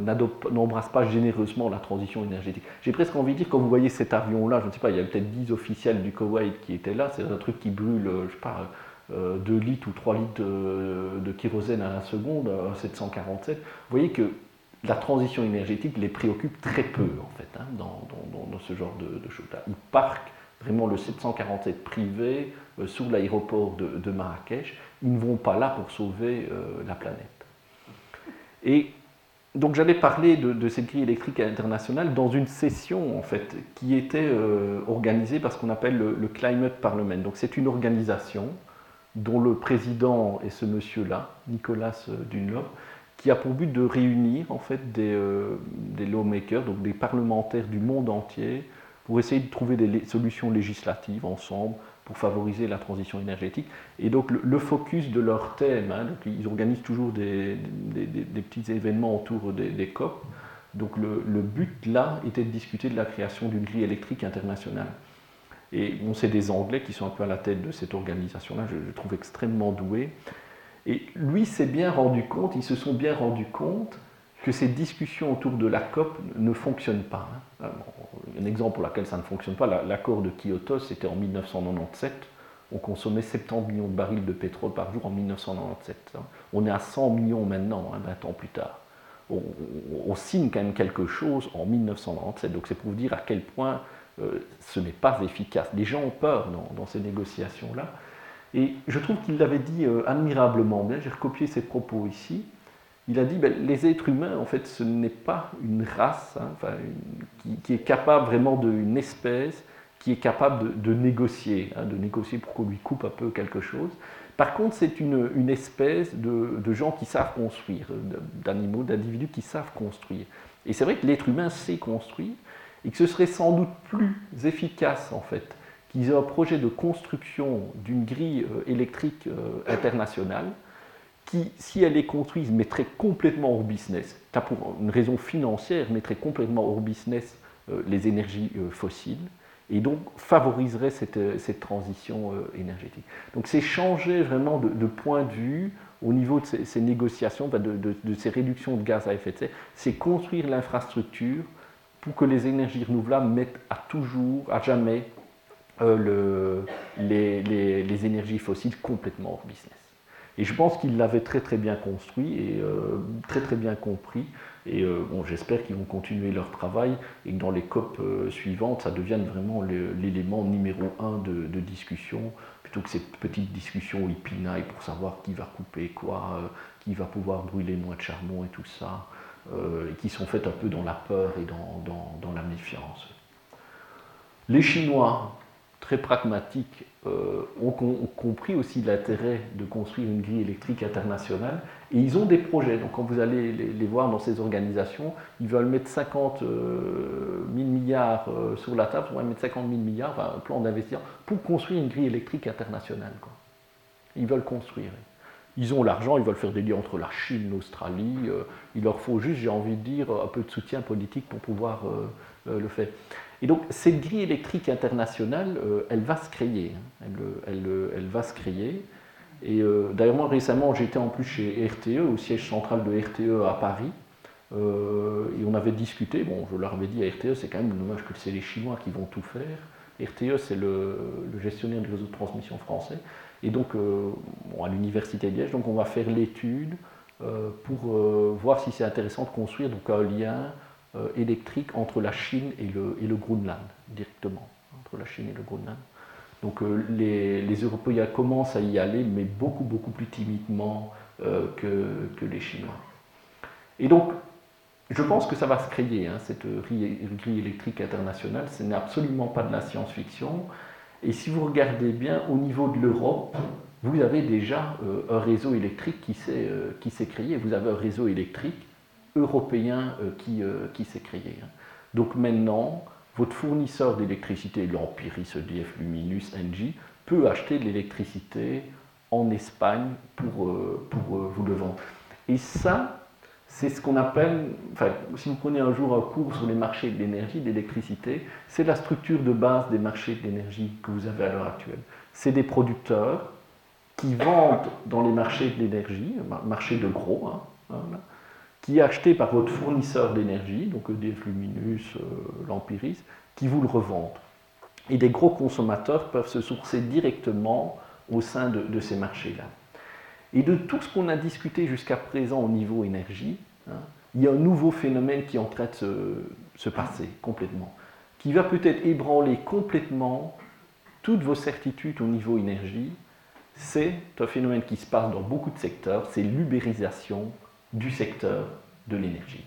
n'embrassent pas généreusement la transition énergétique. J'ai presque envie de dire, quand vous voyez cet avion-là, je ne sais pas, il y a peut-être 10 officiels du Koweït qui étaient là, c'est un truc qui brûle, euh, je sais pas, 2 euh, litres ou 3 litres de, kérosène à la seconde, 747. Vous voyez que la transition énergétique les préoccupe très peu, en fait, hein, dans, ce genre de, choses-là. Ils parquent vraiment le 747 privé sous l'aéroport de, Marrakech. Ils ne vont pas là pour sauver la planète. Et donc j'allais parler de, cette grille électrique internationale dans une session en fait qui était euh, organisée par ce qu'on appelle le, Climate Parliament. Donc c'est une organisation dont le président est ce monsieur-là, Nicolas euh, Dunlop, qui a pour but de réunir en fait des, euh, des lawmakers, donc des parlementaires du monde entier, pour essayer de trouver des solutions législatives ensemble pour favoriser la transition énergétique. Et donc le, focus de leur thème, hein, ils organisent toujours des, petits événements autour des, COP. Donc le, but là était de discuter de la création d'une grille électrique internationale. Et on sait des Anglais qui sont un peu à la tête de cette organisation-là, je, je trouve extrêmement doué. Et lui s'est bien rendu compte, ils se sont bien rendus compte que ces discussions autour de la COP ne fonctionnent pas. Hein. Un exemple pour lequel ça ne fonctionne pas, l'accord de Kyoto, c'était en 1997. On consommait 70 millions de barils de pétrole par jour en 1997. Hein. On est à 100 millions maintenant, 20 hein, ans plus tard. On, signe quand même quelque chose en 1997. Donc c'est pour vous dire à quel point ce n'est pas efficace. Les gens ont peur dans, ces négociations-là. Et je trouve qu'il l'avait dit euh, admirablement bien. J'ai recopié ses propos ici il a dit ben, les êtres humains, en fait, ce n'est pas une race hein, qui, est capable vraiment d'une espèce qui est capable de, négocier, hein, de négocier pour qu'on lui coupe un peu quelque chose. Par contre, c'est une, espèce de, gens qui savent construire, d'animaux, d'individus qui savent construire. Et c'est vrai que l'être humain sait construire et que ce serait sans doute plus efficace, en fait, qu'ils aient un projet de construction d'une grille euh, électrique euh, internationale qui, si elle est construite, mettrait complètement hors business, pour une raison financière, mettrait complètement hors business euh, les énergies fossiles et donc favoriserait cette, cette transition énergétique. Donc c'est changer vraiment de, point de vue au niveau de ces, négociations, de, de, ces réductions de gaz à effet de serre, c'est construire l'infrastructure pour que les énergies renouvelables mettent à toujours, à jamais, le, les, énergies fossiles complètement hors business. Et je pense qu'ils l'avaient très très bien construit et euh, très très bien compris. Et euh, bon, j'espère qu'ils vont continuer leur travail et que dans les COP euh, suivantes, ça devienne vraiment l'élément numéro un de, discussion, plutôt que cette petite discussion épinaille pour savoir qui va couper quoi, qui va pouvoir brûler moins de charbon et tout ça, et qui sont faites un peu dans la peur et dans, dans, dans la méfiance. Les Chinois, très pragmatiques, euh, ont, compris aussi l'intérêt de construire une grille électrique internationale et ils ont des projets. Donc quand vous allez les, voir dans ces organisations, ils veulent mettre 50 000 euh, milliards euh, sur la table, ils vont mettre 50 000 milliards, un plan d'investissement, pour construire une grille électrique internationale. Ils veulent construire. Ils ont l'argent, ils veulent faire des liens entre la Chine, l'Australie. il leur faut juste, j'ai envie de dire, un peu de soutien politique pour pouvoir le faire. Et donc cette grille électrique internationale, euh, elle va se créer. Hein. Elle, va se créer. Et euh, d'ailleurs, moi récemment, j'étais en plus chez RTE, au siège central de RTE à Paris. Euh, et on avait discuté, bon, je leur avais dit à RTE, c'est quand même dommage que c'est les Chinois qui vont tout faire. RTE, c'est le, gestionnaire du réseau de transmission français. Et donc, à l'université de Liège, donc on va faire l'étude pour voir si c'est intéressant de construire donc, un lien euh, électrique entre la Chine et le, et le Groenland, directement, entre la Chine et le Groenland. Donc euh, les, Européens commencent à y aller, mais beaucoup, beaucoup plus timidement euh, que, que, les Chinois. Et donc, je pense que ça va se créer, hein, cette grille électrique internationale. Ce n'est absolument pas de la science-fiction. Et si vous regardez bien, au niveau de l'Europe, vous avez déjà un réseau électrique qui s'est créé. Vous avez un réseau électrique européen euh, qui, euh, qui s'est créé. Donc maintenant, votre fournisseur d'électricité, l'Empiris, EDF, Luminus, Engie, peut acheter de l'électricité en Espagne pour, euh, pour euh, vous le vendre. Et ça, c'est ce qu'on appelle, si vous prenez un jour un cours sur les marchés de l'énergie, de l'électricité, c'est la structure de base des marchés de l'énergie que vous avez à l'heure actuelle. C'est des producteurs qui vendent dans les marchés de l'énergie, marché de gros, hein, hein qui est acheté par votre fournisseur d'énergie, donc EDF Luminus, euh, l'Empiris, qui vous le revendent. Et des gros consommateurs peuvent se sourcer directement au sein de, ces marchés-là. Et de tout ce qu'on a discuté jusqu'à présent au niveau énergie, hein, il y a un nouveau phénomène qui est en train de se, se passer complètement, qui va peut-être ébranler complètement toutes vos certitudes au niveau énergie. C'est un phénomène qui se passe dans beaucoup de secteurs, c'est l'ubérisation du secteur de l'énergie.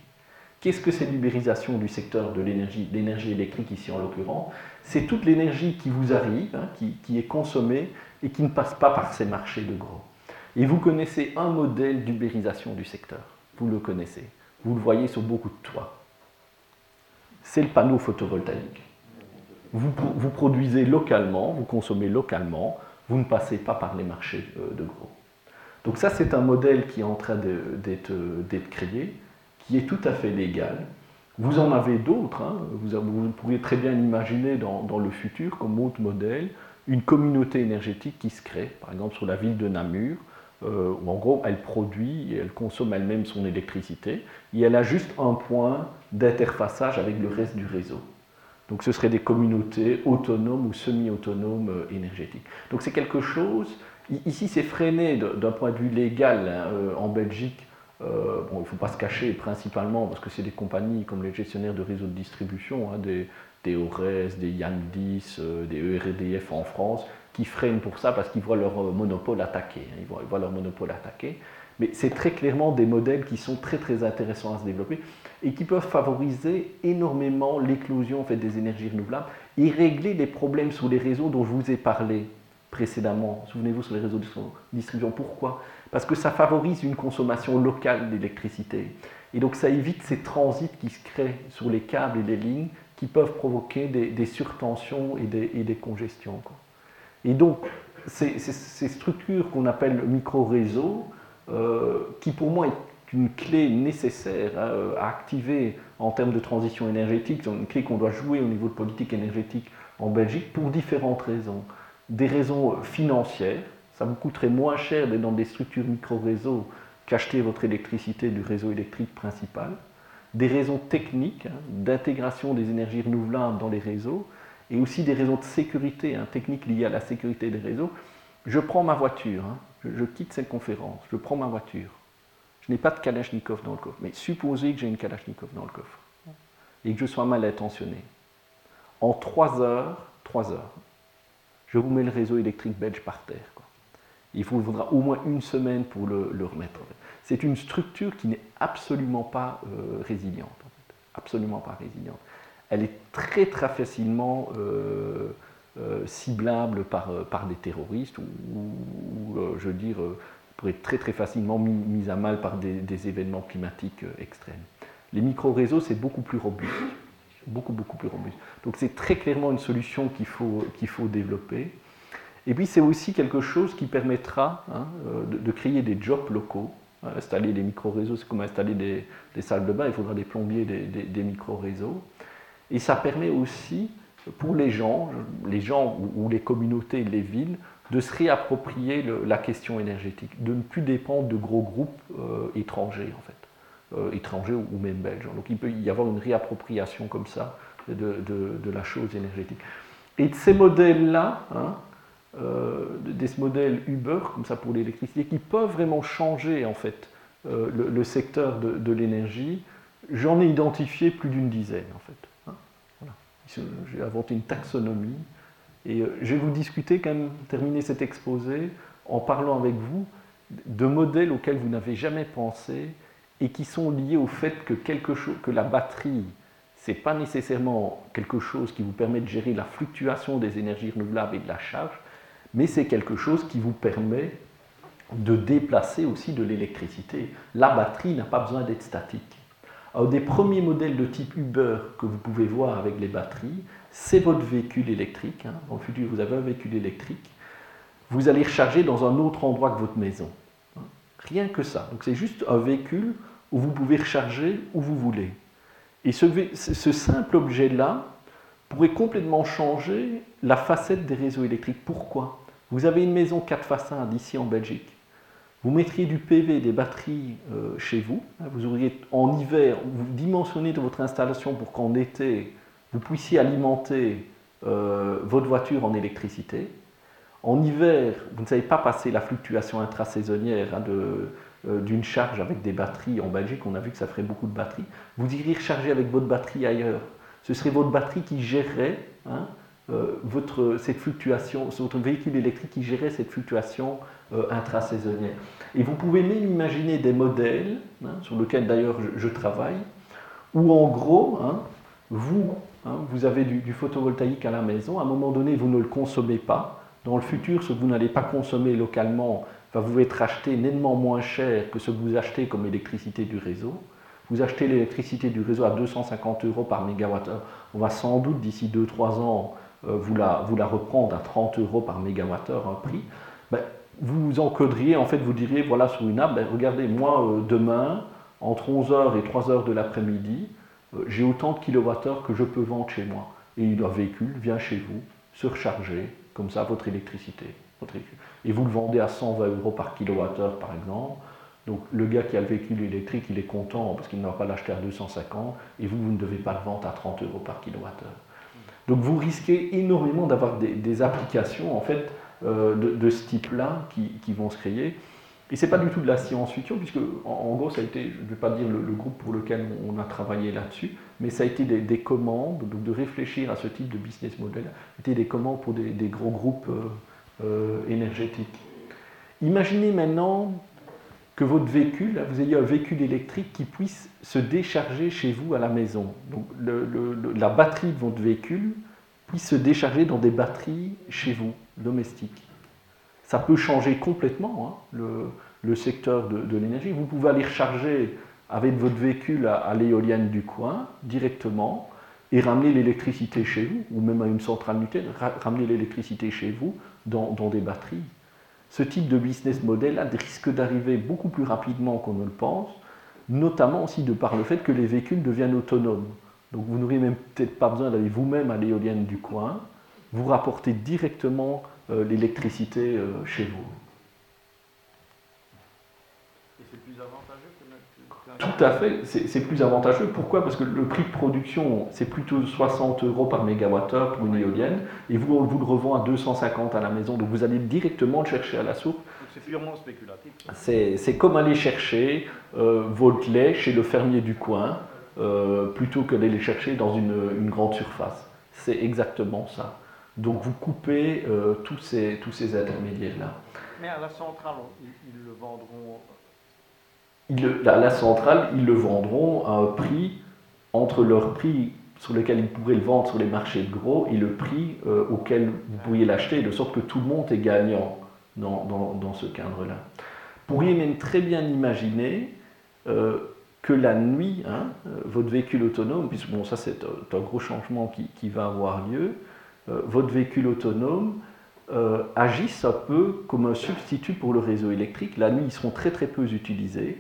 Qu'est-ce que c'est l'ubérisation du secteur de l'énergie, l'énergie électrique ici en l'occurrence? C'est toute l'énergie qui vous arrive, hein, qui, est consommée et qui ne passe pas par ces marchés de gros. Et vous connaissez un modèle d'ubérisation du secteur. Vous le connaissez. Vous le voyez sur beaucoup de toits. C'est le panneau photovoltaïque. Vous, vous produisez localement, vous consommez localement, vous ne passez pas par les marchés euh, de gros. Donc ça, c'est un modèle qui est en train d'être créé, qui est tout à fait légal. Vous en avez d'autres, hein. vous, pouvez très bien imaginer dans, le futur, comme autre modèle, une communauté énergétique qui se crée, par exemple sur la ville de Namur, euh, où en gros elle produit et elle consomme elle-même son électricité, et elle a juste un point d'interfaçage avec le reste du réseau. Donc ce seraient des communautés autonomes ou semi-autonomes euh, énergétiques. Donc c'est quelque chose Ici, c'est freiné d'un point de vue légal hein, euh, en Belgique. Il ne faut pas se cacher principalement parce que c'est des compagnies comme les gestionnaires de réseaux de distribution, hein, des, des ORES, des Yandis, euh, des ERDF en France, qui freinent pour ça parce qu'ils voient leur monopole attaqué. Hein, ils, voient, leur monopole attaqué. Mais c'est très clairement des modèles qui sont très très intéressants à se développer et qui peuvent favoriser énormément l'éclosion des énergies renouvelables et régler les problèmes sur les réseaux dont je vous ai parlé précédemment, souvenez-vous sur les réseaux de distribution. Pourquoi? Parce que ça favorise une consommation locale d'électricité. Et donc ça évite ces transits qui se créent sur les câbles et les lignes qui peuvent provoquer des, surtensions et des, congestions. Et donc ces, structures qu'on appelle micro-réseaux, euh, qui pour moi est une clé nécessaire à activer en termes de transition énergétique, c'est une clé qu'on doit jouer au niveau de politique énergétique en Belgique pour différentes raisons des raisons financières. Ça vous coûterait moins cher d'être dans des structures micro-réseaux qu'acheter votre électricité du réseau électrique principal. Des raisons techniques, hein, d'intégration des énergies renouvelables dans les réseaux, et aussi des raisons de sécurité, hein, techniques liées à la sécurité des réseaux. Je prends ma voiture, hein, je, quitte cette conférence, je prends ma voiture. Je n'ai pas de Kalachnikov dans le coffre, mais supposez que j'ai une Kalachnikov dans le coffre et que je sois mal intentionné. En trois heures, trois heures, je vous mets le réseau électrique belge par terre. Il vous faudra au moins une semaine pour le, remettre. C'est une structure qui n'est absolument pas euh, résiliente. Absolument pas résiliente. Elle est très très facilement euh, euh, ciblable par, par des terroristes ou, je veux dire, pourrait être très très facilement mise à mal par des, des événements climatiques extrêmes. Les micro-réseaux, c'est beaucoup plus robuste beaucoup, beaucoup plus robuste. Donc c'est très clairement une solution qu'il faut, qu'il faut développer. Et puis c'est aussi quelque chose qui permettra hein, euh, de, créer des jobs locaux. Hein, installer des micro-réseaux, c'est comme installer des, salles de bain, il faudra des plombiers, des, des, micro-réseaux. Et ça permet aussi pour les gens, les gens ou, les communautés, les villes, de se réapproprier la question énergétique, de ne plus dépendre de gros groupes euh, étrangers en fait. Euh, étrangers ou même belges. Donc il peut y avoir une réappropriation comme ça de, la chose énergétique. Et de ces modèles-là, hein, euh, des modèles Uber, comme ça pour l'électricité, qui peuvent vraiment changer en fait le, secteur de, l'énergie, j'en ai identifié plus d'une dizaine en fait. J'ai inventé une taxonomie et je vais vous discuter, quand même, terminer cet exposé en parlant avec vous de modèles auxquels vous n'avez jamais pensé et qui sont liés au fait que, quelque chose, que la batterie, ce n'est pas nécessairement quelque chose qui vous permet de gérer la fluctuation des énergies renouvelables et de la charge, mais c'est quelque chose qui vous permet de déplacer aussi de l'électricité. La batterie n'a pas besoin d'être statique. Alors, des premiers modèles de type Uber que vous pouvez voir avec les batteries, c'est votre véhicule électrique. Hein. Futur, vous avez un véhicule électrique. Vous allez recharger dans un autre endroit que votre maison. Hein. Rien que ça. Donc c'est juste un véhicule où vous pouvez recharger où vous voulez. Et ce, ce simple objet-là pourrait complètement changer la facette des réseaux électriques. Pourquoi? Vous avez une maison 4 façades ici en Belgique. Vous mettriez du PV, des batteries euh, chez vous. Hein, vous auriez en hiver, vous dimensionnez votre installation pour qu'en été, vous puissiez alimenter euh, votre voiture en électricité. En hiver, vous ne savez pas passer la fluctuation intrasaisonnière hein, euh, d'une charge avec des batteries. En Belgique, on a vu que ça ferait beaucoup de batteries. Vous iriez recharger avec votre batterie ailleurs. Ce serait votre batterie qui gérerait hein, votre, cette fluctuation, votre véhicule électrique qui gérait cette fluctuation intrasaisonnière. Et vous pouvez même imaginer des modèles, hein, sur lesquels d'ailleurs je, travaille, où en gros, vous, vous avez du, du photovoltaïque à la maison, à un moment donné, vous ne le consommez pas, dans le futur, ce que vous n'allez pas consommer localement va vous être acheté nettement moins cher que ce que vous achetez comme électricité du réseau. Vous achetez l'électricité du réseau à 250 euros par mégawattheure. On va sans doute d'ici 2-3 ans euh, vous, la, vous, la, reprendre à 30 euros par mégawattheure, un prix. Ben, vous encoderiez, en fait, vous diriez, voilà, sur une app, ben, regardez, moi, euh, demain, entre 11h et 3h de l'après-midi, euh, j'ai autant de kilowattheures que je peux vendre chez moi. Et un véhicule vient chez vous, se recharger, comme ça votre électricité. Et vous le vendez à 120 euros par kilowattheure par exemple. Donc le gars qui a le véhicule électrique, il est content parce qu'il n'a pas l'acheter à 250 et vous, vous ne devez pas le vendre à 30 euros par kilowattheure. Donc vous risquez énormément d'avoir des, applications en fait euh, de, ce type-là qui, vont se créer. Et ce n'est pas du tout de la science-fiction, puisque en, gros, ça a été, je ne vais pas dire le, groupe pour lequel on a travaillé là-dessus, mais ça a été des, commandes, donc de réfléchir à ce type de business model, été des commandes pour des, gros groupes euh, euh, énergétiques. Imaginez maintenant que votre véhicule, vous ayez un véhicule électrique qui puisse se décharger chez vous à la maison. Donc la batterie de votre véhicule puisse se décharger dans des batteries chez vous, domestiques ça peut changer complètement hein, le, secteur de, l'énergie. Vous pouvez aller recharger avec votre véhicule à, l'éolienne du coin directement et ramener l'électricité chez vous, ou même à une centrale nucléaire, ramener l'électricité chez vous dans, des batteries. Ce type de business model risque d'arriver beaucoup plus rapidement qu'on ne le pense, notamment aussi de par le fait que les véhicules deviennent autonomes. Donc vous n'aurez même peut-être pas besoin d'aller vous-même à l'éolienne du coin, vous rapportez directement euh, l'électricité euh, chez vous. Et c'est plus avantageux que Tout à fait, c'est plus avantageux. Pourquoi? Parce que le prix de production, c'est plutôt 60 euros par mégawattheure pour une éolienne, et vous, on vous le revend à 250 à la maison, donc vous allez directement le chercher à la source. C'est purement spéculatif. C'est comme aller chercher euh, votre lait chez le fermier du coin, plutôt que d'aller chercher dans une grande surface. C'est exactement ça. Donc vous coupez euh, tous ces, tous ces intermédiaires-là. Mais à la centrale, ils, le vendront à la centrale, ils le vendront à un prix entre leur prix sur lequel ils pourraient le vendre sur les marchés de gros et le prix euh, auquel vous pourriez l'acheter, de sorte que tout le monde est gagnant dans, dans, ce cadre-là. Vous pourriez même très bien imaginer euh, que la nuit, hein, votre véhicule autonome, puisque bon, ça c'est un, gros changement qui, qui va avoir lieu, euh, votre véhicule autonome euh, agisse un peu comme un substitut pour le réseau électrique. La nuit, ils seront très très peu utilisés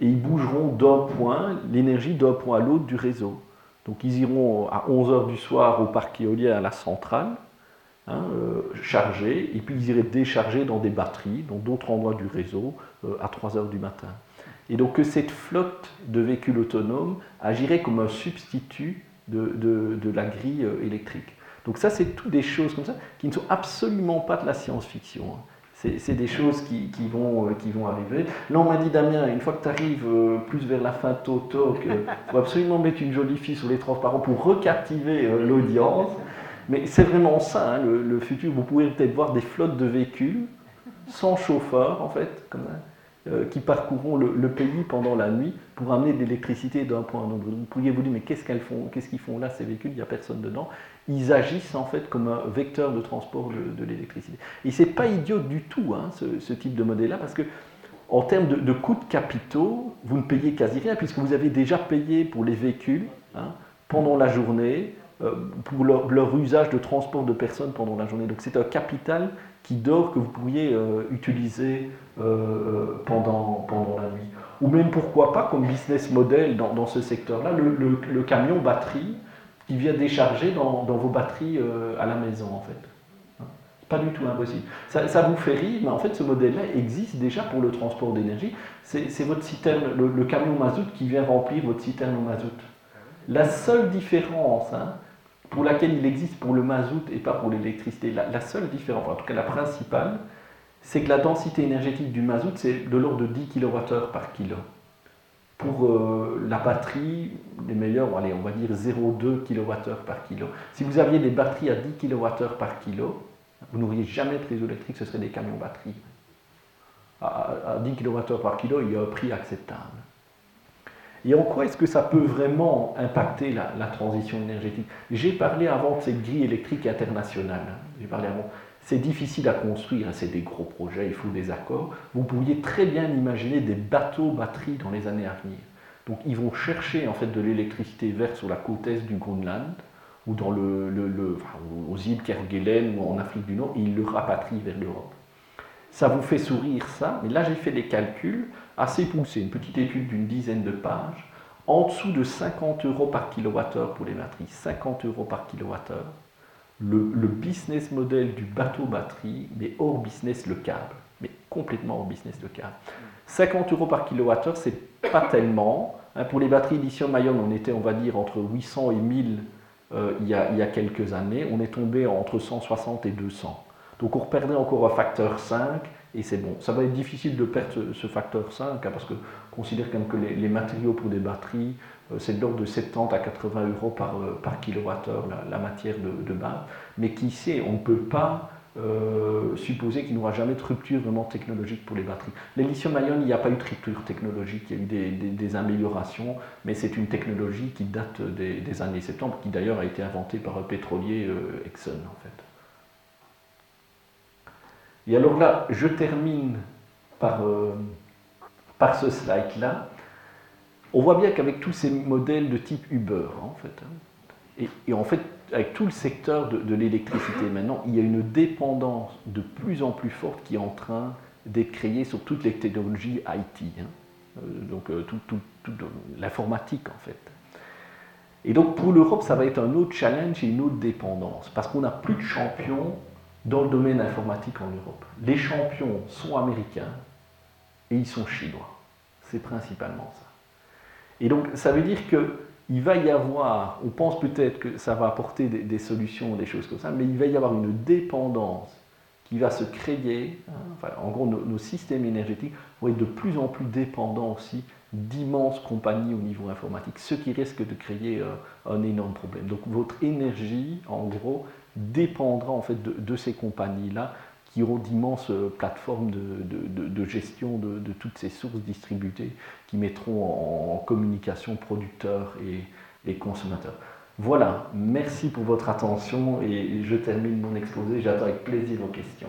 et ils bougeront d'un point, l'énergie d'un point à l'autre du réseau. Donc ils iront à 11h du soir au parc éolien à la centrale, hein, euh, charger, et puis ils iraient décharger dans des batteries, dans d'autres endroits du réseau, à 3h du matin. Et donc que cette flotte de véhicules autonomes agirait comme un substitut de la grille électrique. Donc ça, c'est tout des choses comme ça qui ne sont absolument pas de la science-fiction. Hein. C'est des choses qui, vont, euh, qui vont arriver. Là, on m'a dit, Damien, une fois que tu arrives euh, plus vers la fin Toto, il faut absolument mettre une jolie fille sur les transparents pour recaptiver euh, l'audience. Mais c'est vraiment ça, hein, le, futur. Vous pouvez peut-être voir des flottes de véhicules sans chauffeur, en fait, qui parcourront le, pays pendant la nuit pour amener de l'électricité d'un point à un autre. Vous pourriez vous dire, mais qu'est-ce qu'elles font? Qu'est-ce qu'ils font là, ces véhicules? Il n'y a personne dedans ils agissent en fait comme un vecteur de transport de, l'électricité. Et c'est pas idiot du tout hein, ce, type de modèle-là, parce que En termes de, coûts de capitaux, vous ne payez quasi rien puisque vous avez déjà payé pour les véhicules hein, pendant la journée, euh, pour leur, usage de transport de personnes pendant la journée. Donc c'est un capital qui dort que vous pourriez euh, utiliser euh, pendant, pendant la nuit. Ou même pourquoi pas comme business model dans, ce secteur-là, le, camion batterie qui vient décharger dans, vos batteries à la maison en fait. Hein? Pas du tout impossible. Ça, vous fait rire, mais en fait ce modèle-là existe déjà pour le transport d'énergie. C'est votre citerne, le, camion mazout qui vient remplir votre citerne au mazout. La seule différence, hein, pour laquelle il existe pour le mazout et pas pour l'électricité. La, seule différence, en tout cas la principale, c'est que la densité énergétique du mazout, c'est de l'ordre de 10 kWh par kilo. Pour euh, la batterie, les meilleurs, on va dire 0,2 kWh par kilo. Si vous aviez des batteries à 10 kWh par kilo, vous n'auriez jamais de réseau électrique, ce serait des camions batteries. À, à 10 kWh par kilo, il y a un prix acceptable. Et en quoi est-ce que ça peut vraiment impacter la, transition énergétique? J'ai parlé avant de cette grille électrique internationale. J'ai parlé avant. C'est difficile à construire, hein, c'est des gros projets, il faut des accords. Vous pourriez très bien imaginer des bateaux batteries dans les années à venir. Donc ils vont chercher en fait de l'électricité verte sur la côte est du Groenland ou dans le, le, aux îles Kerguelen ou en Afrique du Nord et ils le rapatrient vers l'Europe. Ça vous fait sourire ça, mais là j'ai fait des calculs assez poussés, une petite étude d'une dizaine de pages, en dessous de 50 euros par kilowattheure pour les batteries, 50 euros par kilowattheure, le, business model du bateau batterie, mais hors business le câble, mais complètement hors business le câble. 50 euros par kilowattheure, c'est pas tellement. Hein, pour les batteries lithium-ion, on était, on va dire, entre 800 et 1000 euh, il, y a, il, y a, quelques années. On est tombé entre 160 et 200. Donc on perdrait encore un facteur 5 et c'est bon. Ça va être difficile de perdre ce, facteur 5 hein, parce que considère quand même que les, matériaux pour des batteries, euh, c'est de l'ordre de 70 à 80 euros par, euh, kilowattheure la, matière de, base. Mais qui sait, on ne peut pas euh, supposer qu'il n'y aura jamais de rupture vraiment technologique pour les batteries. Les lithium-ion, il n'y a pas eu de rupture technologique, il y a eu des, améliorations, mais c'est une technologie qui date des, années 70, qui d'ailleurs a été inventée par un pétrolier Exxon en fait. Et alors là, je termine par, euh, par ce slide-là. On voit bien qu'avec tous ces modèles de type Uber, en fait, hein, et, en fait, avec tout le secteur de, l'électricité maintenant, il y a une dépendance de plus en plus forte qui est en train d'être créée sur toutes les technologies IT, hein. euh, donc euh, l'informatique en fait. Et donc pour l'Europe, ça va être un autre challenge et une autre dépendance, parce qu'on n'a plus de champions dans le domaine informatique en Europe. Les champions sont américains et ils sont chinois. C'est principalement ça. Et donc ça veut dire qu'il va y avoir, on pense peut-être que ça va apporter des, solutions, des choses comme ça, mais il va y avoir une dépendance qui va se créer. Hein, en gros, nos, systèmes énergétiques vont être de plus en plus dépendants aussi d'immenses compagnies au niveau informatique, ce qui risque de créer euh, un énorme problème. Donc votre énergie, en gros, dépendra en fait de, ces compagnies-là qui auront d'immenses euh, plateformes de, gestion de, toutes ces sources distributées qui mettront en, communication producteurs et, et, consommateurs. Voilà, merci pour votre attention et je termine mon exposé. J'attends avec plaisir vos questions.